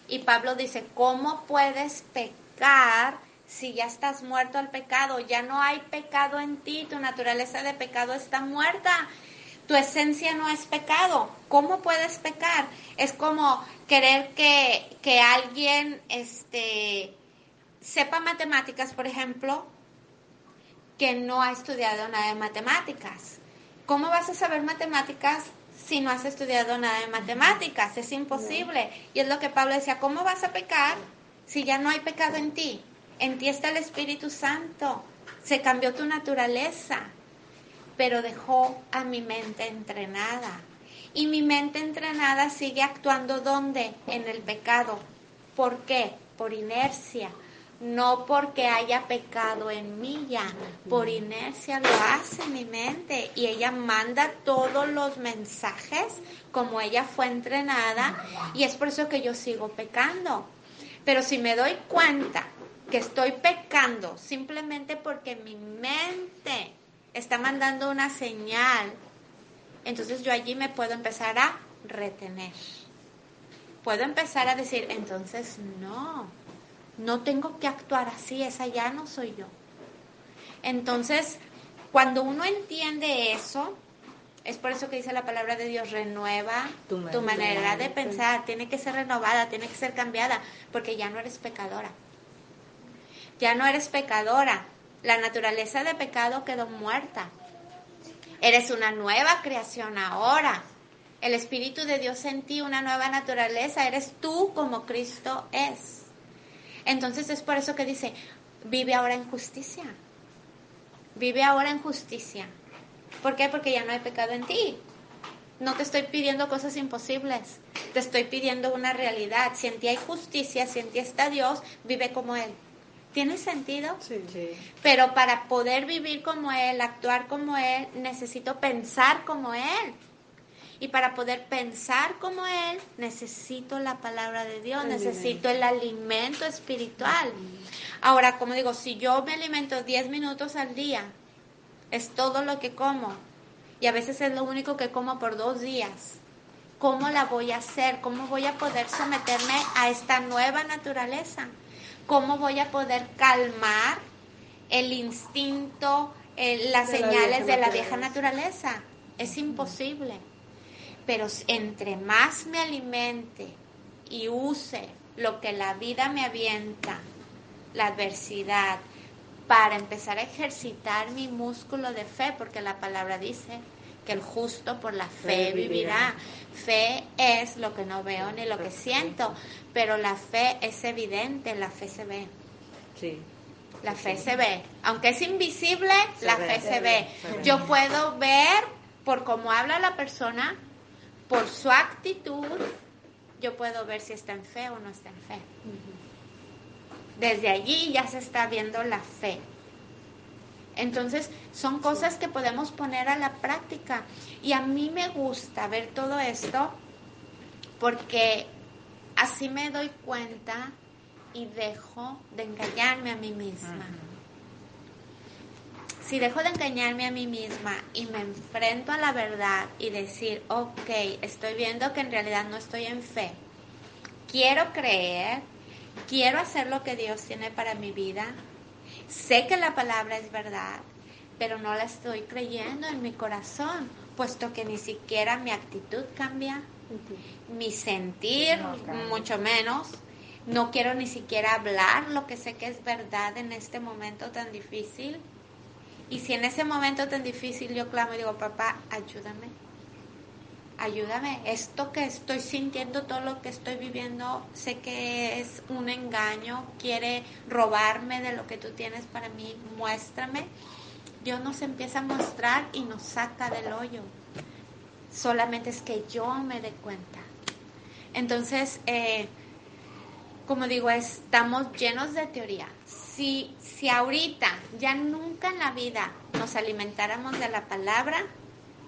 y Pablo dice, ¿cómo puedes pecar si ya estás muerto al pecado? Ya no hay pecado en ti, tu naturaleza de pecado está muerta. Tu esencia no es pecado. ¿Cómo puedes pecar? Es como querer que, que alguien este, sepa matemáticas, por ejemplo, que no ha estudiado nada de matemáticas. ¿Cómo vas a saber matemáticas si no has estudiado nada de matemáticas? Es imposible. Y es lo que Pablo decía, ¿cómo vas a pecar si ya no hay pecado en ti? En ti está el Espíritu Santo. Se cambió tu naturaleza, pero dejó a mi mente entrenada. Y mi mente entrenada sigue actuando ¿dónde? En el pecado. ¿Por qué? Por inercia. No porque haya pecado en mí ya, por inercia lo hace mi mente y ella manda todos los mensajes como ella fue entrenada y es por eso que yo sigo pecando. Pero si me doy cuenta que estoy pecando simplemente porque mi mente está mandando una señal, entonces yo allí me puedo empezar a retener. Puedo empezar a decir, entonces no, no tengo que actuar así, esa ya no soy yo. Entonces, cuando uno entiende eso, es por eso que dice la palabra de Dios, renueva
Tu
tu,
manera
manera de pensar, tiene que ser renovada, tiene que ser cambiada, porque ya no eres pecadora. Ya no eres pecadora. La naturaleza de pecado quedó muerta. Eres una nueva creación ahora. El Espíritu de Dios en ti, una nueva naturaleza. Eres tú como Cristo es. Entonces es por eso que dice, vive ahora en justicia. Vive ahora en justicia. ¿Por qué? Porque ya no hay pecado en ti. No te estoy pidiendo cosas imposibles. Te estoy pidiendo una realidad. Si en ti hay justicia, si en ti está Dios, vive como Él. ¿Tiene sentido?
Sí.
Sí.
Pero para poder vivir como Él, actuar como Él, necesito pensar como Él. Y para poder pensar como Él, necesito la palabra de Dios, necesito el alimento espiritual. Ahora, como digo, si yo me alimento 10 minutos al día, es todo lo que como. Y a veces es lo único que como por dos días. ¿cómo la voy a hacer? ¿Cómo voy a poder someterme a esta nueva naturaleza? ¿Cómo voy a poder calmar el instinto, eh, las señales de la vieja naturaleza? Es imposible. Pero entre más me alimente y use lo que la vida me avienta, la adversidad, para empezar a ejercitar mi músculo de fe, porque la palabra dice que el justo por la fe, vivirá. Fe es lo que no veo ni lo que siento, pero la fe es evidente, la fe se ve. Sí. La fe se ve. Aunque es invisible, la fe se, ve. Yo puedo ver por cómo habla la persona, por su actitud, yo puedo ver si está en fe o no está en fe. Desde allí ya se está viendo la fe. Entonces, son cosas que podemos poner a la práctica. Y a mí me gusta ver todo esto porque así me doy cuenta y dejo de engañarme a mí misma. Si dejo de engañarme a mí misma y me enfrento a la verdad y decir, ok, estoy viendo que en realidad no estoy en fe, quiero creer, quiero hacer lo que Dios tiene para mi vida, sé que la palabra es verdad, pero no la estoy creyendo en mi corazón, puesto que ni siquiera mi actitud cambia, mi sentir mucho menos, no quiero ni siquiera hablar lo que sé que es verdad en este momento tan difícil. Y si en ese momento tan difícil yo clamo y digo, papá, ayúdame, ayúdame, esto que estoy sintiendo, todo lo que estoy viviendo, sé que es un engaño, quiere robarme de lo que tú tienes para mí, muéstrame. Dios nos empieza a mostrar y nos saca del hoyo. Solamente es que yo me dé cuenta. Entonces, eh, como digo, estamos llenos de teoría. Si, si ahorita, ya nunca en la vida, nos alimentáramos de la palabra,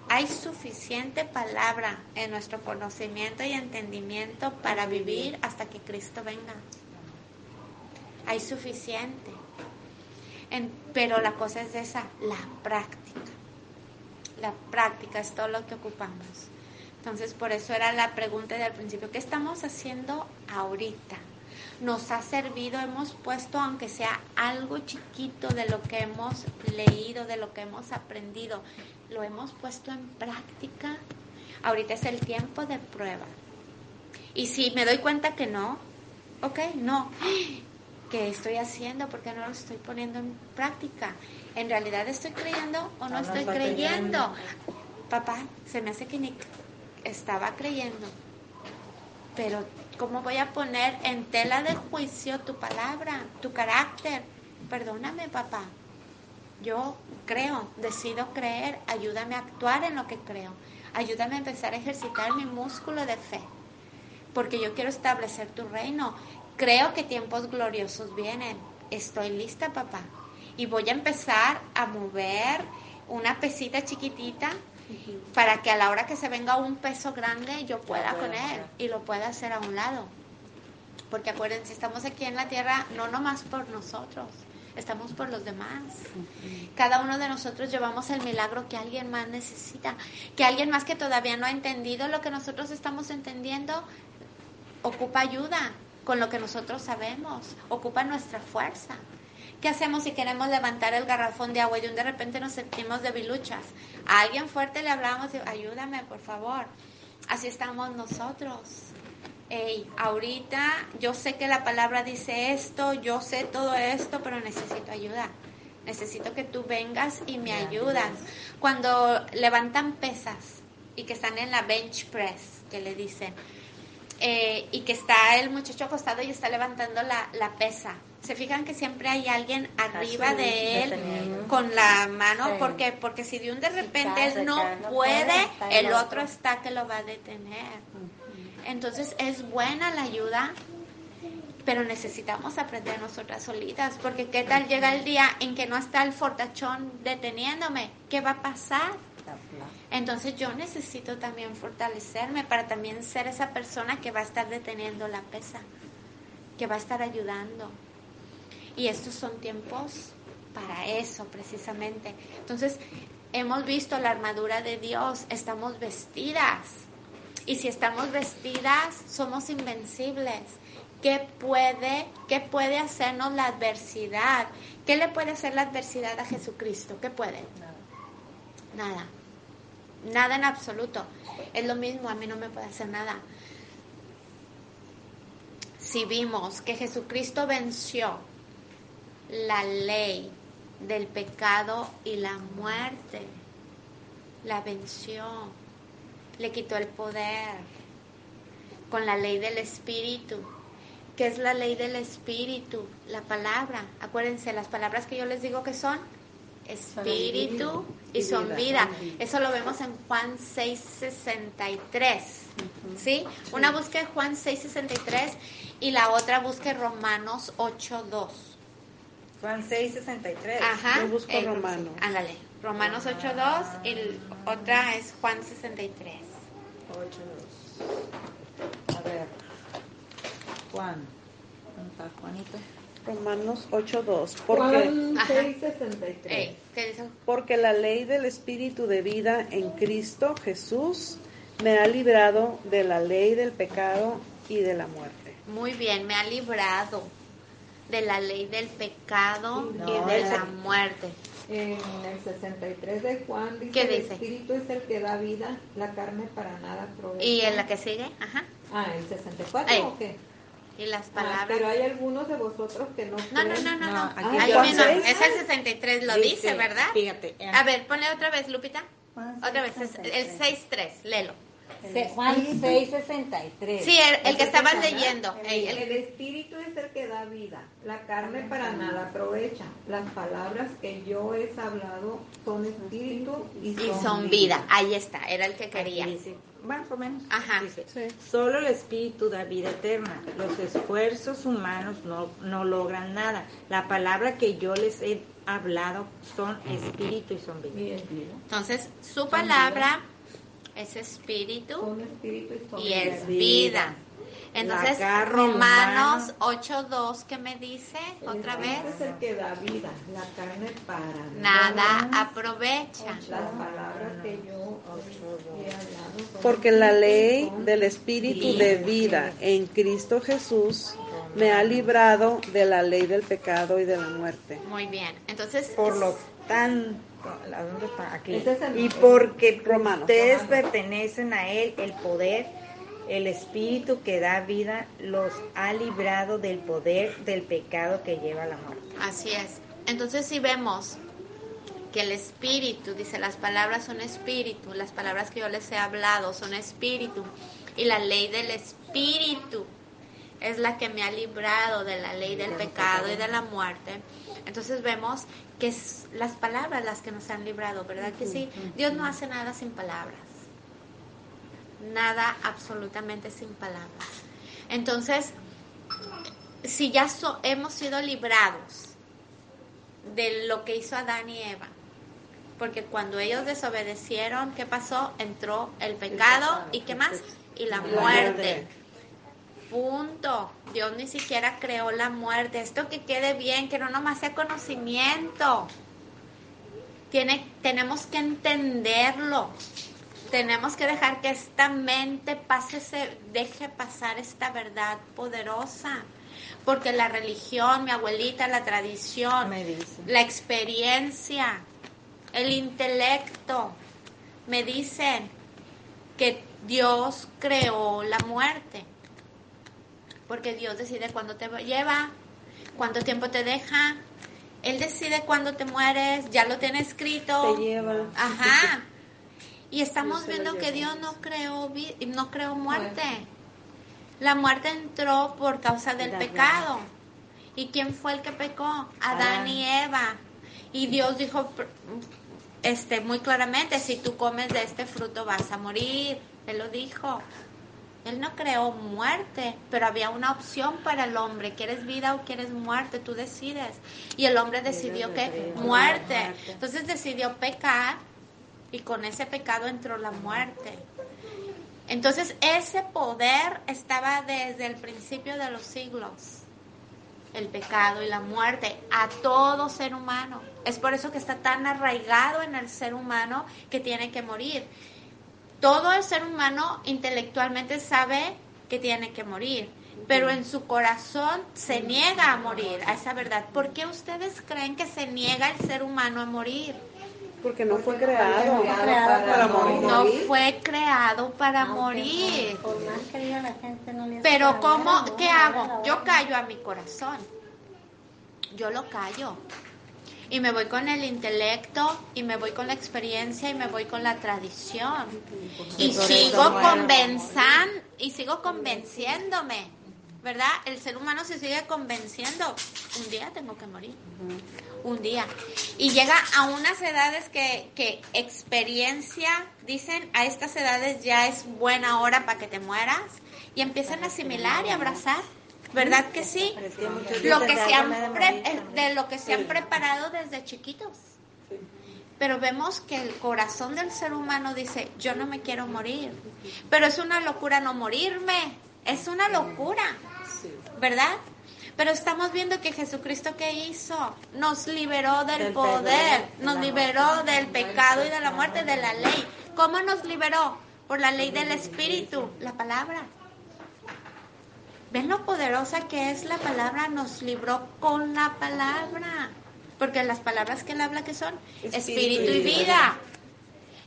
hay suficiente palabra en nuestro conocimiento y entendimiento para vivir hasta que Cristo venga. Hay suficiente. pero la cosa es esa, la práctica. La práctica es todo lo que ocupamos. Entonces, por eso era la pregunta del principio, ¿qué estamos haciendo ahorita? Nos ha servido, hemos puesto, aunque sea algo chiquito de lo que hemos leído, de lo que hemos aprendido, lo hemos puesto en práctica. Ahorita es el tiempo de prueba. Y si me doy cuenta que no, ok, no. (gasps) ¿Qué estoy haciendo? porque no lo estoy poniendo en práctica? ¿En realidad estoy creyendo o no, estoy creyendo? Papá, se me hace que ni estaba creyendo. Pero ¿Cómo voy a poner en tela de juicio tu palabra, tu carácter? Perdóname, papá. Yo creo, decido creer, ayúdame a actuar en lo que creo. Ayúdame a empezar a ejercitar mi músculo de fe. Porque yo quiero establecer tu reino. Creo que tiempos gloriosos vienen. Estoy lista, papá. Y voy a empezar a mover una pesita chiquitita para que a la hora que se venga un peso grande yo pueda con él y lo pueda hacer a un lado. Porque acuérdense, estamos aquí en la tierra no nomás por nosotros, estamos por los demás. Cada uno de nosotros llevamos el milagro que alguien más necesita, que alguien más que todavía no ha entendido lo que nosotros estamos entendiendo, ocupa ayuda con lo que nosotros sabemos, ocupa nuestra fuerza. ¿Qué hacemos si queremos levantar el garrafón de agua y de repente nos sentimos debiluchas? A alguien fuerte le hablamos y ayúdame, por favor. Así estamos nosotros. Hey, ahorita yo sé que la palabra dice esto, yo sé todo esto, pero necesito ayuda. Necesito que tú vengas y me ayudas. Cuando levantan pesas y que están en la bench press, que le dicen, eh, y que está el muchacho acostado y está levantando la, la pesa. Se fijan que siempre hay alguien arriba de él con la mano, porque porque si de un de repente él no puede, el otro. está que lo va a detener. Entonces es buena la ayuda, pero necesitamos aprender nosotras solitas, porque qué tal llega el día en que no está el fortachón deteniéndome, ¿qué va a pasar? Entonces yo necesito también fortalecerme para también ser esa persona que va a estar deteniendo la pesa, que va a estar ayudando. Y estos son tiempos para eso precisamente. Entonces, hemos visto la armadura de Dios, estamos vestidas Y si estamos vestidas, somos invencibles. ¿Qué puede, ¿Qué puede hacernos la adversidad? ¿Qué le puede hacer la adversidad a Jesucristo? ¿Qué puede? Nada. Nada. Nada en absoluto. Es lo mismo, a mí no me puede hacer nada. Si vimos que Jesucristo venció la ley del pecado y la muerte, la venció, le quitó el poder con la ley del Espíritu. ¿Qué es la ley del Espíritu? La palabra. Acuérdense, las palabras que yo les digo que son espíritu y son vida. Eso lo vemos en Juan 6:63. ¿Sí? Una busque Juan 6:63 y la otra busque Romanos 8:2.
Juan 6:63.
Ajá.
Yo busco Romano.
Ándale. Romanos 8:2 y otra es Juan 63.
8.2. A ver. Juan. ¿Dónde está Juanito?
Romanos 8.2. Porque,
Juan
Ajá.
6:63.
Ey, ¿Qué dice?
porque la ley del Espíritu de vida en Cristo Jesús me ha librado de la ley del pecado y de la muerte.
Muy bien, me ha librado de la ley del pecado
No,
y de la muerte.
En el 63 de Juan dice,
¿Qué
el
dice?
espíritu es el que da vida, la carne para nada aprovecha.
¿Y en la que sigue? Ajá.
Ah, el 64
Ey.
o qué?
¿Y las
Ah,
palabras?
pero hay algunos de vosotros que no
No, no,
creen.
no, no, no.
No, aquí
menos. Es el 63, lo dice, ¿verdad?
Fíjate. eh,
A ver, ponle otra vez, Lupita.
Juan
Otra vez, es
6:63.
el 6.3, léelo.
Se- Juan 6:63.
Sí, el, el que estabas leyendo. Ey,
El,
el-
espíritu es el que da vida, la carne para nada aprovecha. Las palabras que yo he hablado son espíritu y son,
y son vida. Ahí está, era el que quería.
Aquí dice, más o menos.
Ajá.
Dice,
Sí.
Solo el espíritu da vida eterna. Los esfuerzos humanos no, no logran nada. La palabra que yo les he hablado son espíritu y son vida.
Entonces, su palabra es espíritu
y vida.
es vida. Entonces, Romanos
humana.
8.2, ¿qué me dice? Otra
espíritu
vez.
es el que da vida, la carne para
Nada aprovecha.
Las palabras que yo he hablado son
Porque la ley del Espíritu de vida en Cristo Jesús me ha librado de la ley del pecado y de la muerte.
Muy bien. Entonces,
Por lo tanto, ¿a dónde está? Aquí.
Ese es el-
Y porque
Romano.
ustedes pertenecen a Él, el poder, el espíritu que da vida, los ha librado del poder del pecado que lleva a la muerte.
Así es. Entonces si vemos que el espíritu, dice, las palabras son espíritu, las palabras que yo les he hablado son espíritu, y la ley del espíritu es la que me ha librado de la ley del pecado y de la muerte. Entonces vemos que es las palabras las que nos han librado, ¿verdad que sí? Dios no hace nada sin palabras. Nada absolutamente sin palabras. Entonces, si ya so- hemos sido librados de lo que hizo Adán y Eva, porque cuando ellos desobedecieron, ¿qué pasó? Entró el pecado y qué más? Y la muerte.
muerte.
Punto. Dios ni siquiera creó la muerte. Esto que quede bien, que no nomás sea conocimiento. Tiene, tenemos que entenderlo. Tenemos que dejar que esta mente pase, se- deje pasar esta verdad poderosa. Porque la religión, mi abuelita, la tradición,
Me dice.
la experiencia, el intelecto, me dicen que Dios creó la muerte. Porque Dios decide cuándo te lleva, cuánto tiempo te deja. Él decide cuándo te mueres, ya lo tiene escrito.
Te lleva.
Ajá. Y estamos viendo que. Dios no creó no creó muerte. La muerte entró por causa del pecado. ¿Y quién fue el que pecó? Adán y Eva. Y Dios dijo este muy claramente, si tú comes de este fruto vas a morir. Él lo dijo. Él no creó muerte, pero había una opción para el hombre. ¿Quieres vida o quieres muerte? Tú decides. Y el hombre decidió que muerte. Entonces decidió pecar y con ese pecado entró la muerte. Entonces ese poder estaba desde el principio de los siglos. El pecado y la muerte a todo ser humano. Es por eso que está tan arraigado en el ser humano que tiene que morir. todo el ser humano intelectualmente sabe que tiene que morir, pero en su corazón se niega a morir, a esa verdad. ¿Por qué ustedes creen que se niega el ser humano a morir?
Porque no fue creado, para, morir.
No fue creado para morir. Pero ¿cómo? ¿Qué hago? Yo callo a mi corazón. Yo lo callo. Y me voy con el intelecto, y me voy con la experiencia, y me voy con la tradición. Y sigo convenzando, y sigo convenciéndome. ¿Verdad? El ser humano se sigue convenciendo. Un día tengo que morir un día. Y llega a unas edades que, que experiencia, dicen, a estas edades ya es buena hora para que te mueras. Y empiezan a asimilar y abrazar. ¿Verdad que sí? Lo que se han de lo que se han preparado desde chiquitos. Pero vemos que el corazón del ser humano dice, yo no me quiero morir. Pero es una locura no morirme. Es una locura. ¿Verdad? Pero estamos viendo que Jesucristo que hizo nos liberó del, poder, nos liberó del pecado y de la muerte, de la ley. ¿Cómo nos liberó? Por la ley del Espíritu, la palabra. ¿Ven lo poderosa que es la palabra? Nos libró con la palabra. Porque las palabras que él habla que son espíritu, y vida.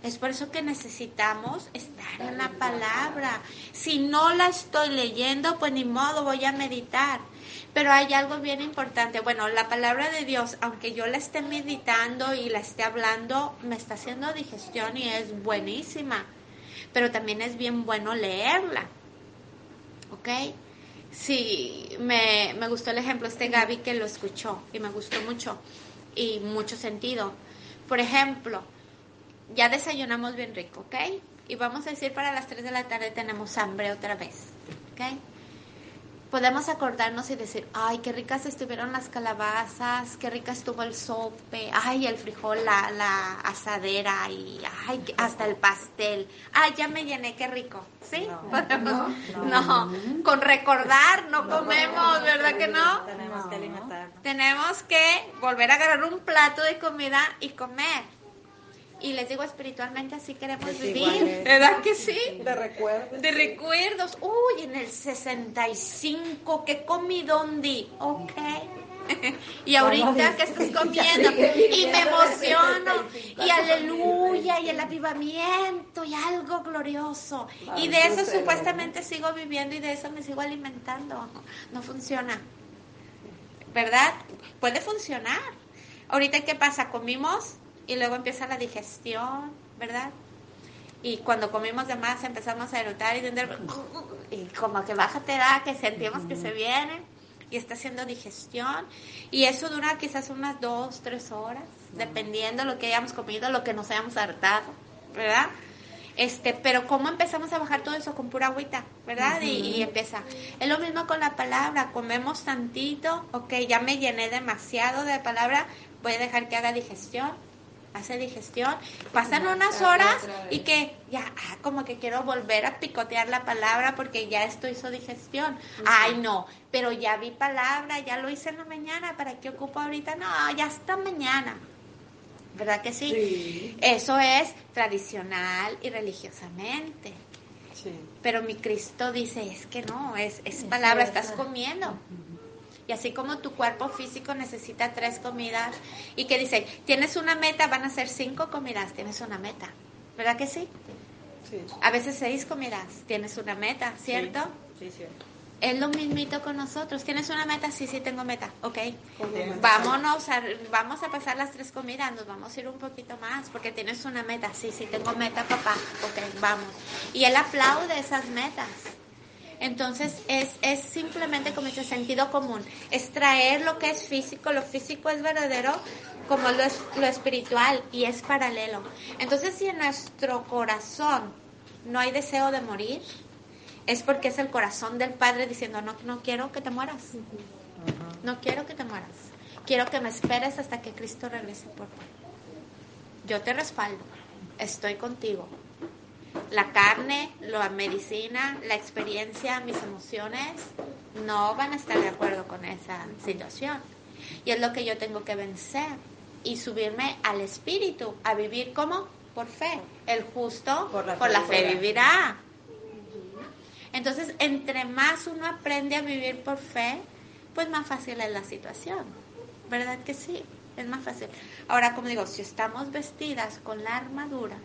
Es por eso que necesitamos estar en la palabra. Si no la estoy leyendo, pues ni modo, voy a meditar. Pero hay algo bien importante. Bueno, la palabra de Dios, aunque yo la esté meditando y la esté hablando, me está haciendo digestión y es buenísima. Pero también es bien bueno leerla. ¿Ok? Sí, me, me gustó el ejemplo este Gaby que lo escuchó y me gustó mucho y mucho sentido. Por ejemplo, ya desayunamos bien rico, ¿ok? Y vamos a decir para las 3 de la tarde tenemos hambre otra vez, ¿ok? Podemos acordarnos y decir, ay, qué ricas estuvieron las calabazas, qué rica estuvo el sope, ay, el frijol, la, la asadera y ay, hasta el pastel. Ay, ya me llené, qué rico. ¿Sí? No, no, con recordar no, comemos, ¿verdad que no? Tenemos que alimentarnos. Tenemos que volver a agarrar un plato de comida y comer. Y les digo, espiritualmente así queremos vivir. ¿Verdad que sí?
De recuerdos.
De recuerdos. Uy, en el 65, ¿qué comidón di? Ok. (laughs) y ahorita que estás (laughs) comiendo y me emociono y aleluya y el avivamiento y algo glorioso y de eso supuestamente sigo viviendo y de eso me sigo alimentando no funciona ¿verdad? puede funcionar ahorita qué pasa comimos y luego empieza la digestión, ¿verdad? Y cuando comimos de más empezamos a erutar y, y como que baja te da, que sentimos que se viene y está haciendo digestión y eso dura quizás unas dos, tres horas, dependiendo lo que hayamos comido, lo que nos hayamos hartado, ¿verdad? Este, pero cómo empezamos a bajar todo eso con pura agüita, ¿verdad? y, y, empieza. Es lo mismo con la palabra, comemos tantito, ok, ya me llené demasiado de palabra, voy a dejar que haga digestión hace digestión, pasan unas horas y que ya, ah, como que quiero volver a picotear la palabra porque ya esto hizo digestión. Ay, no, pero ya vi palabra, ya lo hice en la mañana, ¿para qué ocupo ahorita? No, ya está mañana. ¿Verdad que sí? Eso es tradicional y religiosamente. Pero mi Cristo dice, es que no, es, es palabra, estás comiendo. Y así como tu cuerpo físico necesita tres comidas y que dice, tienes una meta, van a ser cinco comidas, tienes una meta. ¿Verdad que sí? Sí. A veces seis comidas, tienes una meta, ¿cierto? Sí, sí. Es lo mismito con nosotros. ¿Tienes una meta? Sí, sí, tengo meta. Ok. Vámonos, a, vamos a pasar las tres comidas. Nos vamos a ir un poquito más porque tienes una meta. Sí, sí, tengo meta, papá. Ok, vamos. Y él aplaude esas metas. Entonces es, es simplemente como ese sentido común, extraer lo que es físico, lo físico es verdadero como lo, es, lo espiritual y es paralelo. Entonces si en nuestro corazón no hay deseo de morir, es porque es el corazón del Padre diciendo, no, no quiero que te mueras, no quiero que te mueras, quiero que me esperes hasta que Cristo regrese por ti. Yo te respaldo, estoy contigo, la carne, la medicina, la experiencia, mis emociones no van a estar de acuerdo con esa situación. Y es lo que yo tengo que vencer y subirme al espíritu, a vivir como por fe. El justo por la, fe, vivirá. Entonces, entre más uno aprende a vivir por fe, pues más fácil es la situación. ¿Verdad que sí? Es más fácil. Ahora, como digo, si estamos vestidas con la armadura,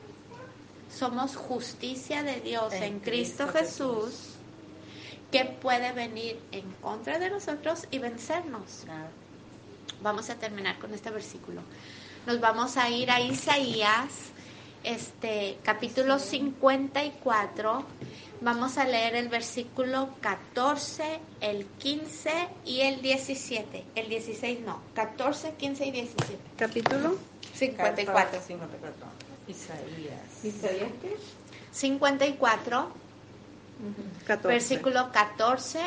somos justicia de Dios en, Cristo, Jesús, que puede venir en contra de nosotros y vencernos. Vamos a terminar con este versículo. Nos vamos a ir a Isaías, este capítulo 54. Vamos a leer el versículo 14, el 15 y el 17. El 16 no, 14, 15 y 17.
¿Capítulo?
54.
54. Isaías.
¿Isaías qué?
54,
14.
versículo 14,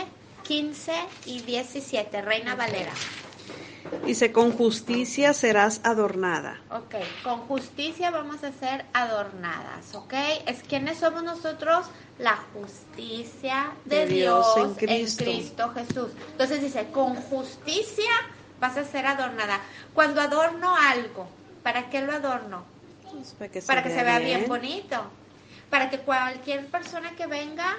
15 y 17. Reina Valera.
Dice, con justicia serás adornada.
Ok, con justicia vamos a ser adornadas, ¿ok? Es quiénes somos nosotros, la justicia de,
De Dios
Dios,
en Cristo.
Cristo Jesús. Entonces dice, con justicia vas a ser adornada. Cuando adorno algo, ¿para qué lo adorno?
Pues, para que se,
Para que se vea bien bonito. Para que cualquier persona que venga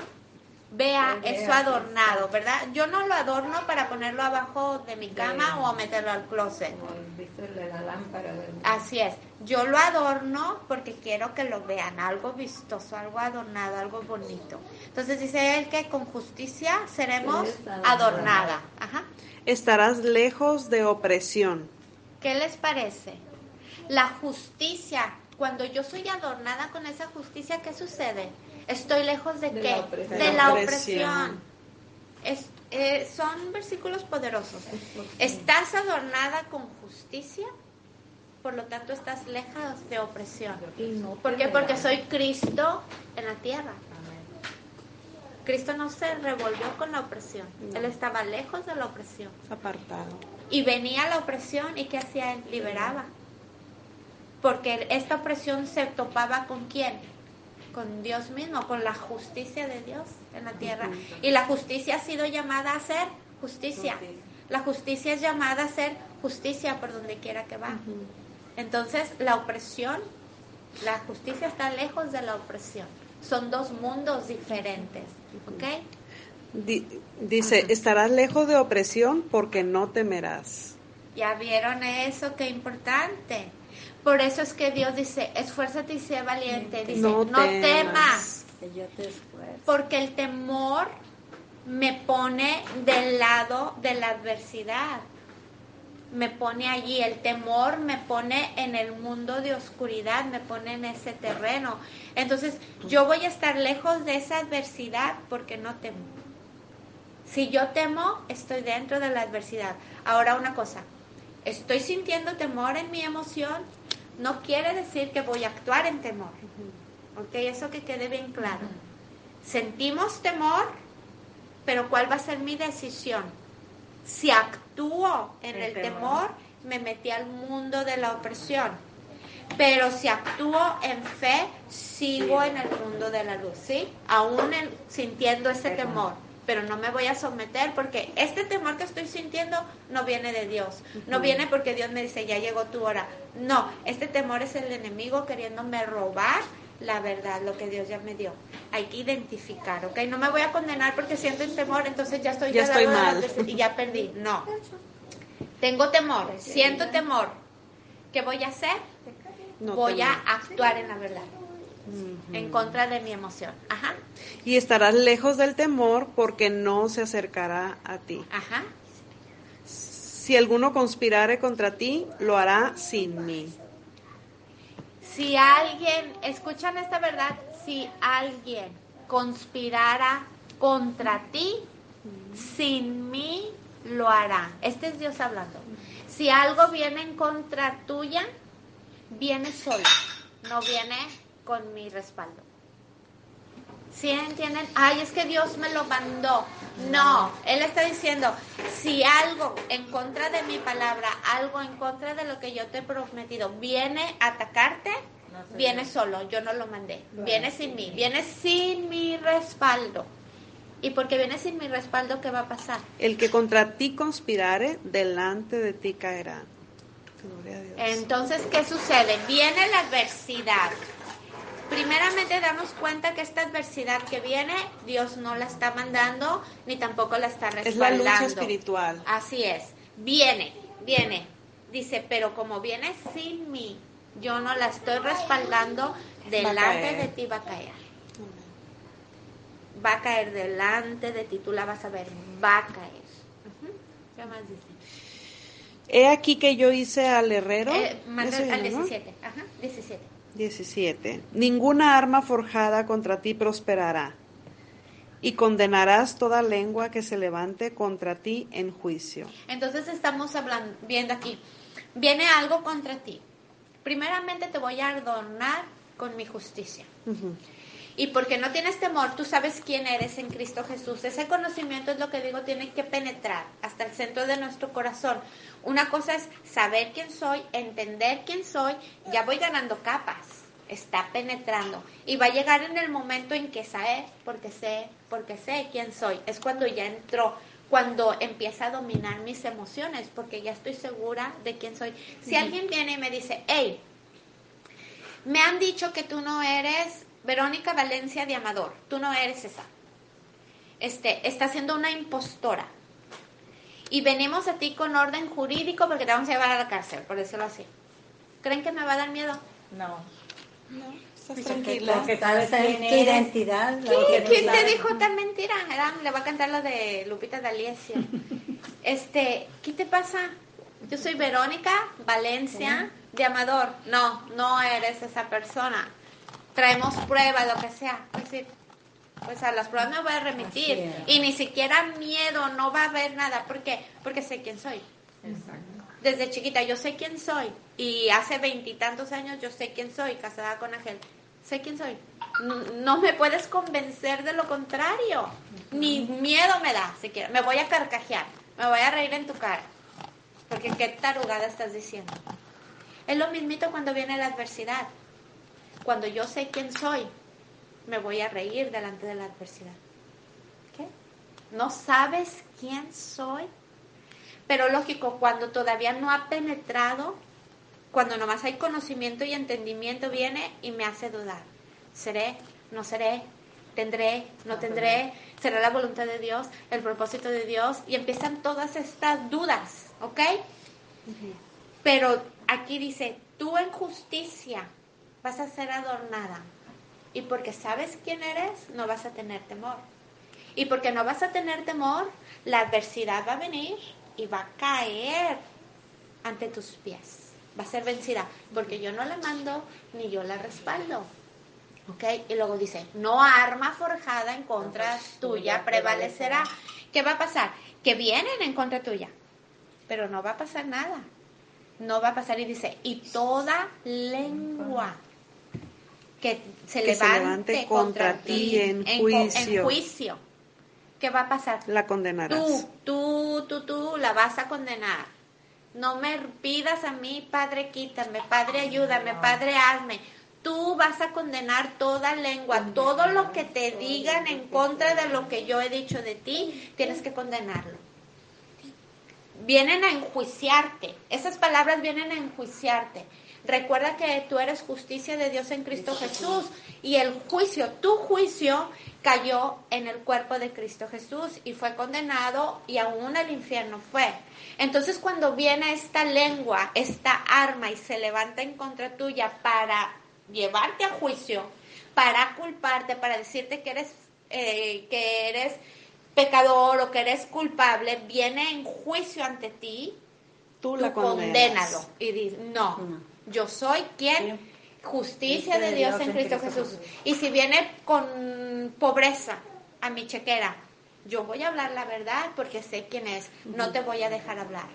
vea eso adornado, ¿verdad? Yo no lo adorno para ponerlo abajo de mi cama o meterlo al closet.
Como el visor de la lámpara del
Así es. Yo lo adorno porque quiero que lo vean, algo vistoso, algo adornado, algo bonito. Entonces dice él que con justicia seremos
adornada.
adornada. Ajá.
Estarás lejos de opresión.
¿Qué les parece? La justicia, cuando yo soy adornada con esa justicia, ¿qué sucede? Estoy lejos de,
De
qué?
la opresión.
De la opresión.
opresión.
Es- eh, son versículos poderosos. Estás adornada con justicia, por lo tanto estás lejos de opresión. ¿Por qué? Porque soy Cristo en la tierra. Cristo no se revolvió con la opresión. Él estaba lejos de la opresión.
Apartado.
Y venía la opresión y ¿qué hacía él? Liberaba. Porque esta opresión se topaba con quién? Con Dios mismo, con la justicia de Dios en la tierra. Y la justicia ha sido llamada a ser justicia. La justicia es llamada a ser justicia por donde quiera que va. Entonces, la opresión, la justicia está lejos de la opresión. Son dos mundos diferentes. ¿Ok?
Di- dice, estarás lejos de opresión porque no temerás.
¿Ya vieron eso? Qué importante. Por eso es que Dios dice, esfuérzate y sé valiente. Dice,
No
no,
temas".
temas.
Que yo te esfuerzo.
Porque el temor me pone del lado de la adversidad. Me pone allí, el temor me pone en el mundo de oscuridad, me pone en ese terreno. Entonces, yo voy a estar lejos de esa adversidad porque no temo. Si yo temo, estoy dentro de la adversidad. Ahora una cosa, estoy sintiendo temor en mi emoción, no quiere decir que voy a actuar en temor. Ok, eso que quede bien claro. Sentimos temor, pero ¿cuál va a ser mi decisión? Si actúo en el,
El temor.
temor, me metí al mundo de la opresión. Pero si actúo en fe, sigo en el mundo de la luz, ¿sí? Aún en- sintiendo ese temor. Pero no me voy a someter porque este temor que estoy sintiendo no viene de Dios. No viene porque Dios me dice, ya llegó tu hora. No, este temor es el enemigo queriéndome robar la verdad, lo que Dios ya me dio. Hay que identificar, ¿ok? No me voy a condenar porque siento el temor, entonces ya estoy
Ya estoy mal.
adversidad y ya perdí. (laughs) No. Tengo temor, siento temor. ¿Qué voy a hacer?
No
voy a actuar en la verdad, En contra de mi emoción. Ajá,
Y estarás lejos del temor porque no se acercará a ti.
ajá.
Si alguno conspirare contra ti, lo hará sin mí.
Si alguien, escuchan esta verdad, si alguien conspirara contra ti, sin mí lo hará. Este es Dios hablando. Si algo viene en contra tuya, viene solo, no viene con mi respaldo. ¿Sí entienden? Ay, es que Dios me lo mandó. No, Él está diciendo, si algo en contra de mi palabra, algo en contra de lo que yo te he prometido, viene a atacarte,
No
viene solo, yo no lo mandé. Viene sin mí, viene sin mi respaldo. Y porque viene sin mi respaldo, ¿qué va a pasar?
El que contra ti conspirare, delante de ti caerá. Gloria a Dios.
Entonces, ¿qué sucede? Viene la adversidad. Primeramente damos cuenta que esta adversidad que viene, Dios no la está mandando ni tampoco la está respaldando.
Es la lucha espiritual.
Así es. Viene, viene. Dice, pero como viene sin mí, yo no la estoy respaldando, delante de ti va a caer. Va a caer delante de ti, tú la vas a ver, va a caer. ¿Qué más dice?
He aquí que yo hice al herrero.
Eh, al 17, ajá, 17.
17. Ninguna arma forjada contra ti prosperará, y condenarás toda lengua que se levante contra ti en juicio.
Entonces estamos hablando, viendo aquí, viene algo contra ti. Primeramente te voy a adornar con mi justicia. Y porque no tienes temor, tú sabes quién eres en Cristo Jesús. Ese conocimiento es lo que digo, tiene que penetrar hasta el centro de nuestro corazón. Una cosa es saber quién soy, entender quién soy, ya voy ganando capas, está penetrando. Y va a llegar en el momento en que sé, porque sé, porque sé quién soy. Es cuando ya entró, cuando empieza a dominar mis emociones, porque ya estoy segura de quién soy. Si alguien viene y me dice, hey, me han dicho que tú no eres Verónica Valencia de Amador, tú no eres esa. Este, está siendo una impostora. Y venimos a ti con orden jurídico porque te vamos a llevar a la cárcel, por decirlo así. ¿Creen que me va a dar miedo?
No.
No, estás
tranquila.
tranquila.
sabes tu identidad.
¿Quién te dijo tan mentira? Adam, le va a cantar la de Lupita D'Alessio. (laughs) este, ¿qué te pasa? Yo soy Verónica Valencia de Amador. No, no eres esa persona traemos pruebas, lo que sea. Pues, pues a las pruebas me voy a remitir. Y ni siquiera miedo, no va a haber nada. ¿Por qué? Porque sé quién soy. Desde chiquita yo sé quién soy. Y hace veintitantos años yo sé quién soy, casada con Ángel. Sé quién soy. No, me puedes convencer de lo contrario. Ni miedo me da, siquiera. Me voy a carcajear. Me voy a reír en tu cara. Porque qué tarugada estás diciendo. Es lo mismito cuando viene la adversidad cuando yo sé quién soy, me voy a reír delante de la adversidad. ¿Qué? ¿No sabes quién soy? Pero lógico, cuando todavía no ha penetrado, cuando nomás hay conocimiento y entendimiento, viene y me hace dudar. ¿Seré? ¿No seré? ¿Tendré? ¿No tendré? ¿Será la voluntad de Dios? ¿El propósito de Dios? Y empiezan todas estas dudas, ¿ok? Pero aquí dice, tú en justicia vas a ser adornada. Y porque sabes quién eres, no vas a tener temor. Y porque no vas a tener temor, la adversidad va a venir y va a caer ante tus pies. Va a ser vencida, porque yo no la mando ni yo la respaldo. ¿Ok? Y luego dice, no arma forjada en contra tuya prevalecerá. ¿Qué va a pasar? Que vienen en contra tuya, pero no va a pasar nada. No va a pasar y dice, y toda lengua que se, levante, contra, ti en, juicio. en, juicio. ¿Qué va a pasar?
La condenarás.
Tú, tú, tú, tú la vas a condenar. No me pidas a mí, Padre, quítame, Padre, ayúdame, Padre, hazme. Tú vas a condenar toda lengua, todo lo que te digan en contra de lo que yo he dicho de ti, tienes que condenarlo. Vienen a enjuiciarte. Esas palabras vienen a enjuiciarte. Recuerda que tú eres justicia de Dios en Cristo Jesús y el juicio, tu juicio cayó en el cuerpo de Cristo Jesús y fue condenado y aún al infierno fue. Entonces cuando viene esta lengua, esta arma y se levanta en contra tuya para llevarte a juicio, para culparte, para decirte que eres, eh, que eres pecador o que eres culpable, viene en juicio ante ti, tú, la condénalo y dices, no yo soy quien, justicia de Dios, en Cristo, Jesús. Y si viene con pobreza a mi chequera, yo voy a hablar la verdad porque sé quién es, no te voy a dejar hablar.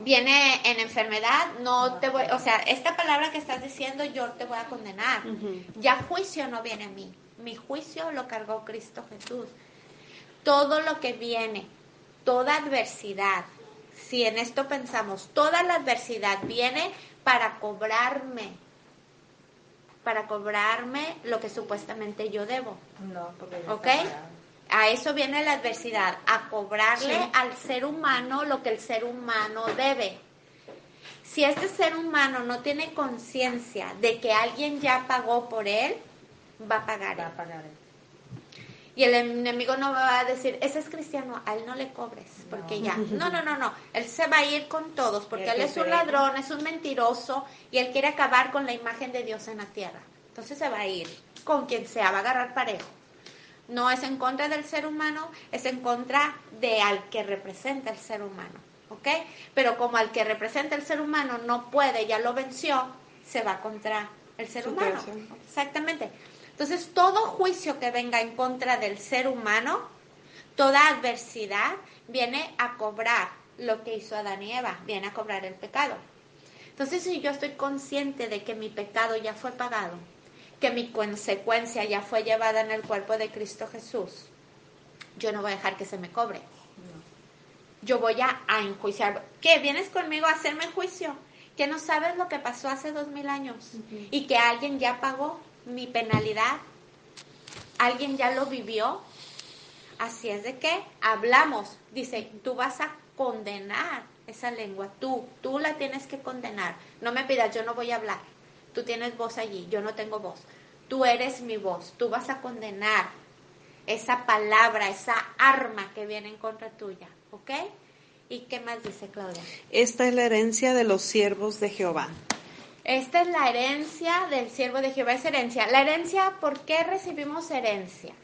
Viene en enfermedad, no te voy, o sea, esta palabra que estás diciendo yo te voy a condenar. Ya juicio no viene a mí, mi juicio lo cargó Cristo Jesús. Todo lo que viene, toda adversidad, si en esto pensamos, toda la adversidad viene para cobrarme, para cobrarme lo que supuestamente yo debo.
No, porque
¿Ok? A eso viene la adversidad, a cobrarle al ser humano lo que el ser humano debe. Si este ser humano no tiene conciencia de que alguien ya pagó por él, va a pagar.
Va a pagar él.
Y el enemigo no va a decir, ese es cristiano, a él no le cobres, porque ya. No, no, no, no. Él se va a ir con todos, porque él es un ladrón, es un mentiroso y él quiere acabar con la imagen de Dios en la tierra. Entonces se va a ir con quien sea, va a agarrar parejo. No es en contra del ser humano, es en contra de al que representa el ser humano. ¿Ok? Pero como al que representa el ser humano no puede, ya lo venció, se va contra el ser humano. Exactamente. Entonces, todo juicio que venga en contra del ser humano, toda adversidad, viene a cobrar lo que hizo Adán y Eva, viene a cobrar el pecado. Entonces, si yo estoy consciente de que mi pecado ya fue pagado, que mi consecuencia ya fue llevada en el cuerpo de Cristo Jesús, yo no voy a dejar que se me cobre. Yo voy a, enjuiciar. ¿Qué? ¿Vienes conmigo a hacerme juicio? Que no sabes lo que pasó hace dos mil años y que alguien ya pagó mi penalidad, alguien ya lo vivió. Así es de que hablamos, dice, tú vas a condenar esa lengua, tú, tú la tienes que condenar. No me pidas, yo no voy a hablar. Tú tienes voz allí, yo no tengo voz. Tú eres mi voz, tú vas a condenar esa palabra, esa arma que viene en contra tuya, ¿ok? ¿Y qué más dice Claudia?
Esta es la herencia de los siervos de Jehová.
Esta es la herencia del siervo de Jehová, es herencia. La herencia, ¿por qué recibimos herencia?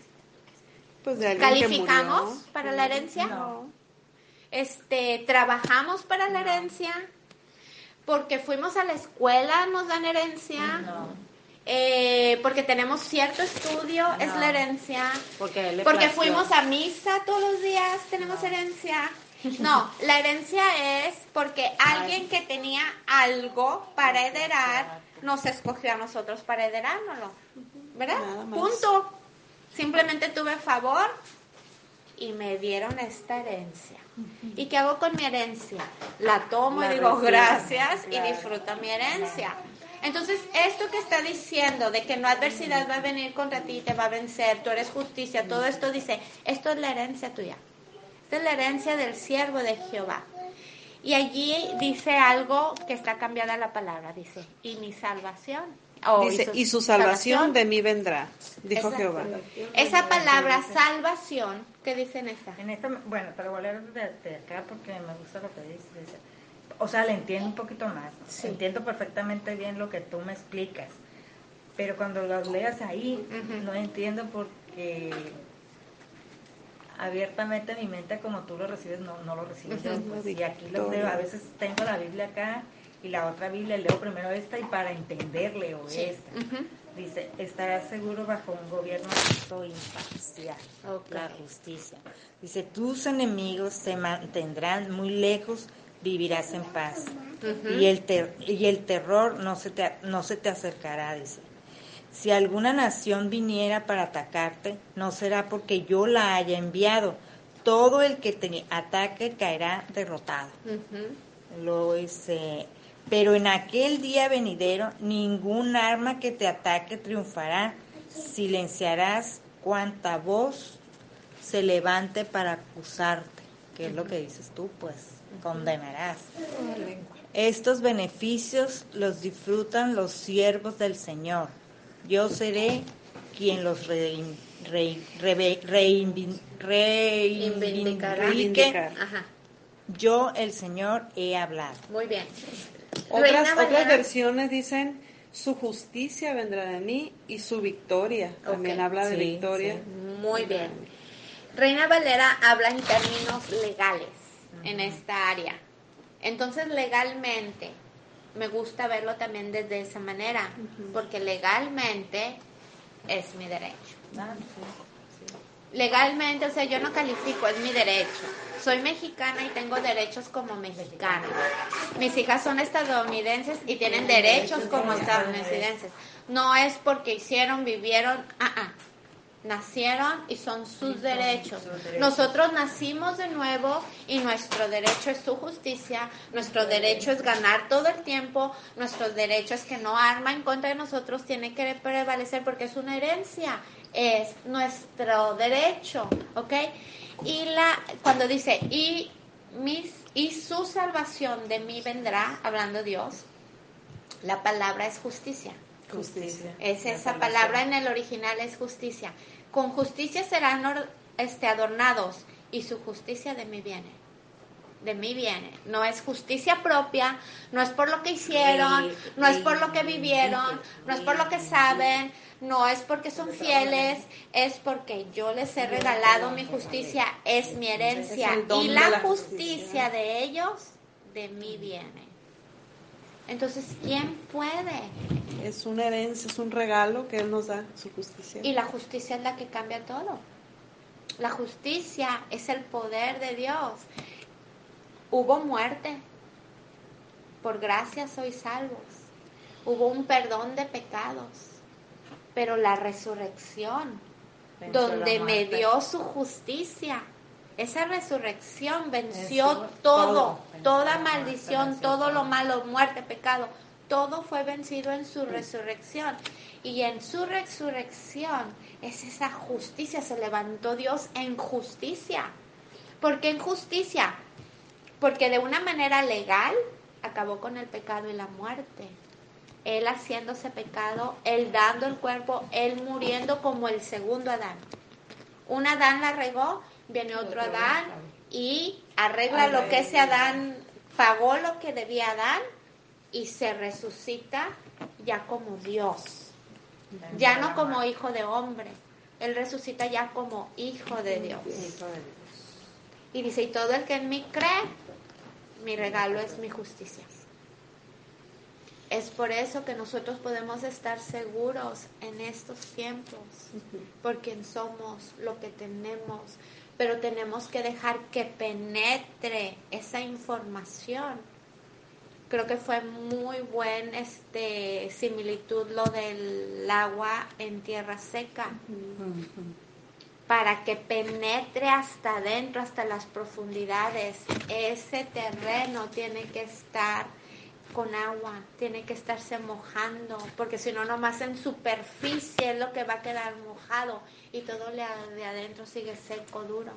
Pues de
¿Calificamos para la herencia? No. Este, ¿Trabajamos para la herencia? Porque fuimos a la escuela, nos dan herencia. No. Eh, porque tenemos cierto estudio, es la herencia. Porque, porque fuimos a misa todos los días, tenemos herencia. No, la herencia es porque alguien que tenía algo para heredar nos escogió a nosotros para heredárnoslo. ¿Verdad? Punto. Simplemente tuve favor y me dieron esta herencia. ¿Y qué hago con mi herencia? La tomo y digo gracias y disfruto mi herencia. Entonces, esto que está diciendo de que no adversidad va a venir contra ti, te va a vencer, tú eres justicia, todo esto dice, esto es la herencia tuya. Esta es la herencia del siervo de Jehová. Y allí dice algo que está cambiada la palabra, dice, y mi salvación.
dice, y su, salvación, de mí vendrá, dijo Jehová.
Esa palabra salvación, ¿qué dice en esta?
En esta, bueno, pero voy a leer de, acá porque me gusta lo que dice. O sea, le entiendo un poquito más. Entiendo perfectamente bien lo que tú me explicas. Pero cuando lo leas ahí, no entiendo porque abiertamente mi mente como tú lo recibes, no, no lo recibes pues, y aquí lo leo, a veces tengo la Biblia acá y la otra Biblia leo primero esta y para entender leo esta. Dice, estarás seguro bajo un gobierno justo imparcial, la justicia. Dice, tus enemigos se mantendrán muy lejos, vivirás en paz. y, el y el terror no se, te, no se te acercará, dice. Si alguna nación viniera para atacarte, no será porque yo la haya enviado. Todo el que te ataque caerá derrotado. Lo dice, pero en aquel día venidero, ningún arma que te ataque triunfará. Silenciarás cuanta voz se levante para acusarte. ¿Qué es lo que dices tú? Pues condenarás. Estos beneficios los disfrutan los siervos del Señor yo seré quien los reivindique. Yo, el Señor, he hablado.
Muy bien.
Otras, otras versiones dicen, su justicia vendrá de mí y su victoria. También habla de victoria.
Muy bien. Reina Valera habla en términos legales en esta área. Entonces, legalmente, me gusta verlo también desde esa manera, porque legalmente es mi derecho. Ah, legalmente, o sea, yo no califico, es mi derecho. Soy mexicana y tengo derechos como mexicana. Mis hijas son estadounidenses y tienen derechos como estadounidenses. No es porque hicieron, vivieron, ah, ah nacieron y son sus derechos. Nosotros nacimos de nuevo y nuestro derecho es su justicia, nuestro derecho es ganar todo el tiempo, nuestro derecho es que no arma en contra de nosotros tiene que prevalecer porque es una herencia, es nuestro derecho, ¿ok? Y la, cuando dice, y mis y su salvación de mí vendrá, hablando Dios. La palabra es justicia.
Justicia.
Es esa palabra en el original es justicia. Con justicia serán este, adornados y su justicia de mí viene. De mí viene. No es justicia propia, no es por lo que hicieron, no es por lo que vivieron, no es por lo que saben, no es porque son fieles, es porque yo les he regalado mi justicia, es mi herencia. Y la justicia de ellos de mí viene. Entonces, ¿quién puede?
Es una herencia, es un regalo que Él nos da, su justicia.
Y la justicia es la que cambia todo. La justicia es el poder de Dios. Hubo muerte. Por gracia sois salvos. Hubo un perdón de pecados. Pero la resurrección, donde me dio su justicia, esa resurrección venció todo, toda maldición, todo lo malo, muerte, pecado, todo fue vencido en su resurrección. Y en su resurrección es esa justicia, se levantó Dios en justicia. ¿Por qué en justicia? Porque de una manera legal acabó con el pecado y la muerte. Él haciéndose pecado, Él dando el cuerpo, Él muriendo como el segundo Adán. Un Adán la regó, viene otro Adán y arregla lo que ese Adán pagó lo que debía Adán y se resucita ya como Dios, ya no como hijo de hombre, él resucita ya como hijo de Dios. Y dice, y todo el que en mí cree, mi regalo es mi justicia. Es por eso que nosotros podemos estar seguros en estos tiempos, por quien somos, lo que tenemos, pero tenemos que dejar que penetre esa información. Creo que fue muy buen este similitud lo del agua en tierra seca. Para que penetre hasta adentro, hasta las profundidades. Ese terreno tiene que estar con agua, tiene que estarse mojando, porque si no, nomás en superficie es lo que va a quedar mojado y todo de adentro sigue seco, duro.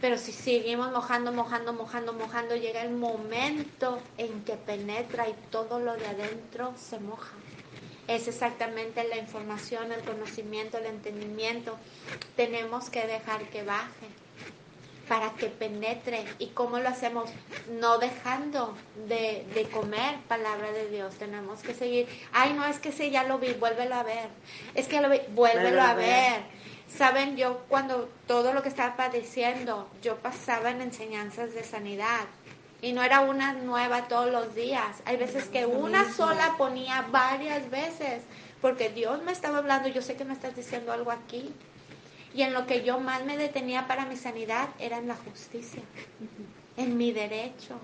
Pero si seguimos mojando, mojando, mojando, mojando, llega el momento en que penetra y todo lo de adentro se moja. Es exactamente la información, el conocimiento, el entendimiento. Tenemos que dejar que baje para que penetre. ¿Y cómo lo hacemos? No dejando de, de, comer palabra de Dios. Tenemos que seguir. Ay, no, es que sí, ya lo vi, vuélvelo a ver. Es que ya lo vi, vuélvelo a ver. Saben, yo cuando todo lo que estaba padeciendo, yo pasaba en enseñanzas de sanidad. Y no era una nueva todos los días. Hay veces que una sola ponía varias veces. Porque Dios me estaba hablando, yo sé que me estás diciendo algo aquí. Y en lo que yo más me detenía para mi sanidad era en la justicia, en mi derecho.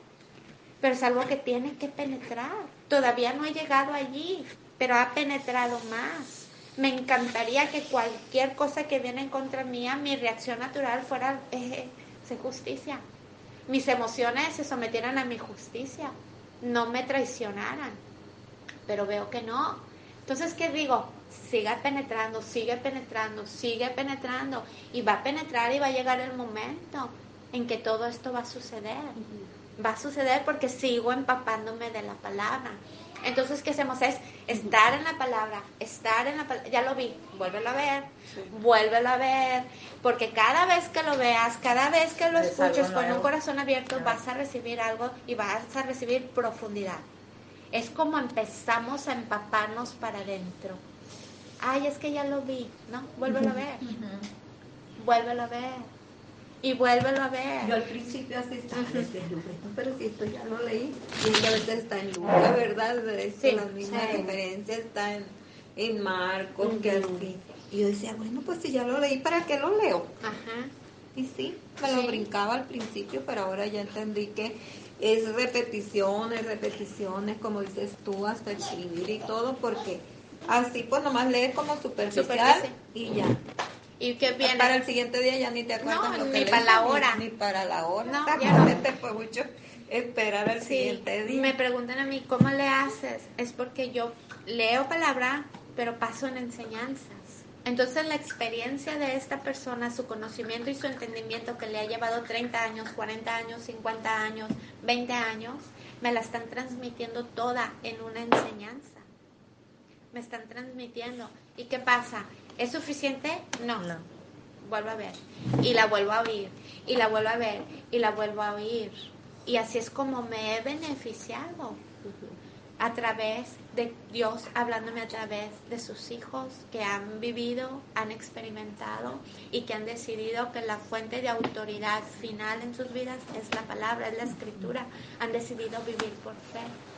Pero es algo que tiene que penetrar. Todavía no he llegado allí, pero ha penetrado más. Me encantaría que cualquier cosa que viene en contra mía, mi reacción natural fuera eh, justicia. Mis emociones se sometieran a mi justicia, no me traicionaran. Pero veo que no. Entonces, ¿qué digo? Siga penetrando, sigue penetrando, sigue penetrando y va a penetrar y va a llegar el momento en que todo esto va a suceder. Va a suceder porque sigo empapándome de la palabra. Entonces, ¿qué hacemos? Es estar en la palabra, estar en la palabra. Ya lo vi, vuélvelo a ver, vuélvelo a ver, porque cada vez que lo veas, cada vez que lo escuches con un corazón abierto, vas a recibir algo y vas a recibir profundidad. Es como empezamos a empaparnos para adentro ay, es que ya lo vi, ¿no? Vuélvelo a ver. Vuélvelo a ver. Y vuélvelo a ver.
Yo al principio así estaba, pero si esto ya lo leí, y a veces está en la ¿verdad? Sí, las mismas referencias, está en, en Marcos, que así. Y yo decía, bueno, pues si ya lo leí, ¿para qué lo leo? Ajá. Y sí, me lo brincaba al principio, pero ahora ya entendí que es repeticiones, repeticiones, como dices tú, hasta escribir y todo, porque Así pues nomás leer como superficial y ya.
¿Y qué viene?
Para el siguiente día ya ni te acuerdas
no, ni para la hora.
Ni, para la hora. No, ya te fue mucho esperar al siguiente día.
Me preguntan a mí, ¿cómo le haces? Es porque yo leo palabra, pero paso en enseñanzas. Entonces la experiencia de esta persona, su conocimiento y su entendimiento que le ha llevado 30 años, 40 años, 50 años, 20 años, me la están transmitiendo toda en una enseñanza. Me están transmitiendo. ¿Y qué pasa? ¿Es suficiente? No. no. Vuelvo a ver. Y la vuelvo a oír. Y la vuelvo a ver. Y la vuelvo a oír. Y así es como me he beneficiado a través de Dios hablándome a través de sus hijos que han vivido, han experimentado y que han decidido que la fuente de autoridad final en sus vidas es la palabra, es la escritura. Han decidido vivir por fe.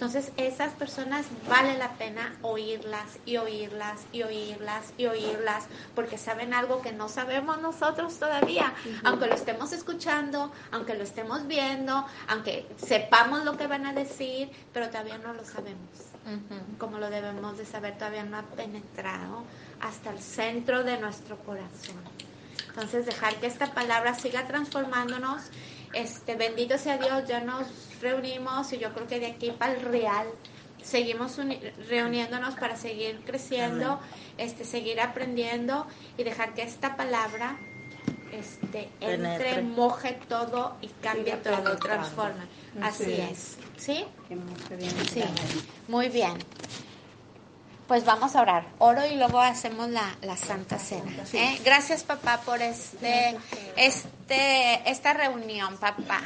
Entonces, esas personas vale la pena oírlas y oírlas y oírlas y oírlas, porque saben algo que no sabemos nosotros todavía, aunque lo estemos escuchando, aunque lo estemos viendo, aunque sepamos lo que van a decir, pero todavía no lo sabemos. Como lo debemos de saber, todavía no ha penetrado hasta el centro de nuestro corazón. Entonces, dejar que esta palabra siga transformándonos. Este, bendito sea Dios, ya nos reunimos y yo creo que de aquí para el real seguimos reuniéndonos para seguir creciendo, este, seguir aprendiendo y dejar que esta palabra este, entre, moje todo y cambie todo, transforme. Así es. ¿Sí? Sí. Muy bien. Pues vamos a orar. Oro y luego hacemos la, la Santa Cena. ¿eh? Gracias, papá, por este, este, esta reunión, papá.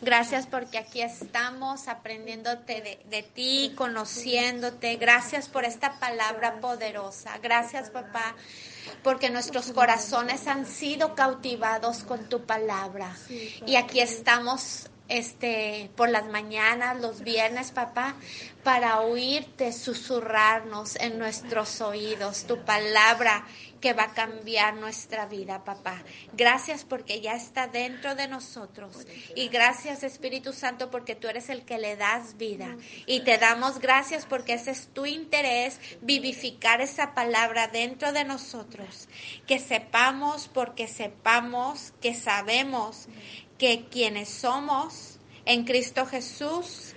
Gracias porque aquí estamos aprendiéndote de, de, ti, conociéndote. Gracias por esta palabra poderosa. Gracias, papá, porque nuestros corazones han sido cautivados con tu palabra. Y aquí estamos este, por las mañanas, los viernes, papá, para oírte susurrarnos en nuestros oídos tu palabra que va a cambiar nuestra vida, papá. Gracias porque ya está dentro de nosotros. Y gracias, Espíritu Santo, porque tú eres el que le das vida. Y te damos gracias porque ese es tu interés, vivificar esa palabra dentro de nosotros. Que sepamos, porque sepamos, que sabemos que quienes somos en Cristo Jesús,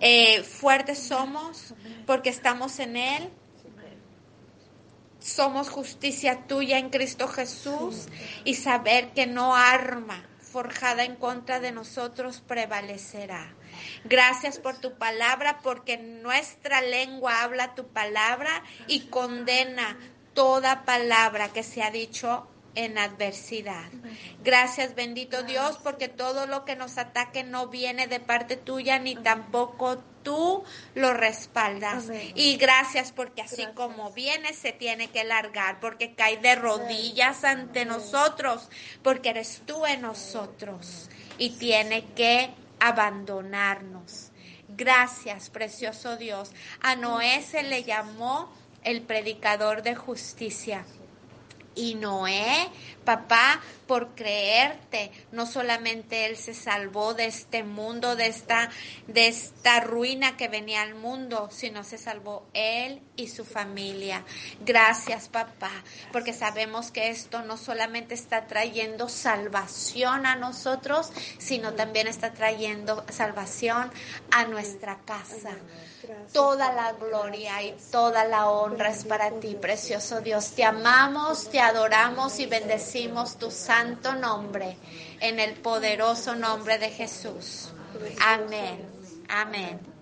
eh, fuertes somos porque estamos en Él. Somos justicia tuya en Cristo Jesús y saber que no arma forjada en contra de nosotros prevalecerá. Gracias por tu palabra, porque nuestra lengua habla tu palabra y condena toda palabra que se ha dicho en adversidad. Gracias bendito Dios porque todo lo que nos ataque no viene de parte tuya ni tampoco tú lo respaldas. Y gracias porque así como viene se tiene que largar porque cae de rodillas ante nosotros porque eres tú en nosotros y tiene que abandonarnos. Gracias, precioso Dios. A Noé se le llamó el predicador de justicia. Y Noé, papá, por creerte, no solamente él se salvó de este mundo, de esta, de esta ruina que venía al mundo, sino se salvó él y su familia. Gracias, papá, porque sabemos que esto no solamente está trayendo salvación a nosotros, sino también está trayendo salvación a nuestra casa. Toda la gloria y toda la honra es para ti, precioso Dios. Te amamos, te adoramos y bendecimos tu santo nombre en el poderoso nombre de Jesús. Amén. Amén.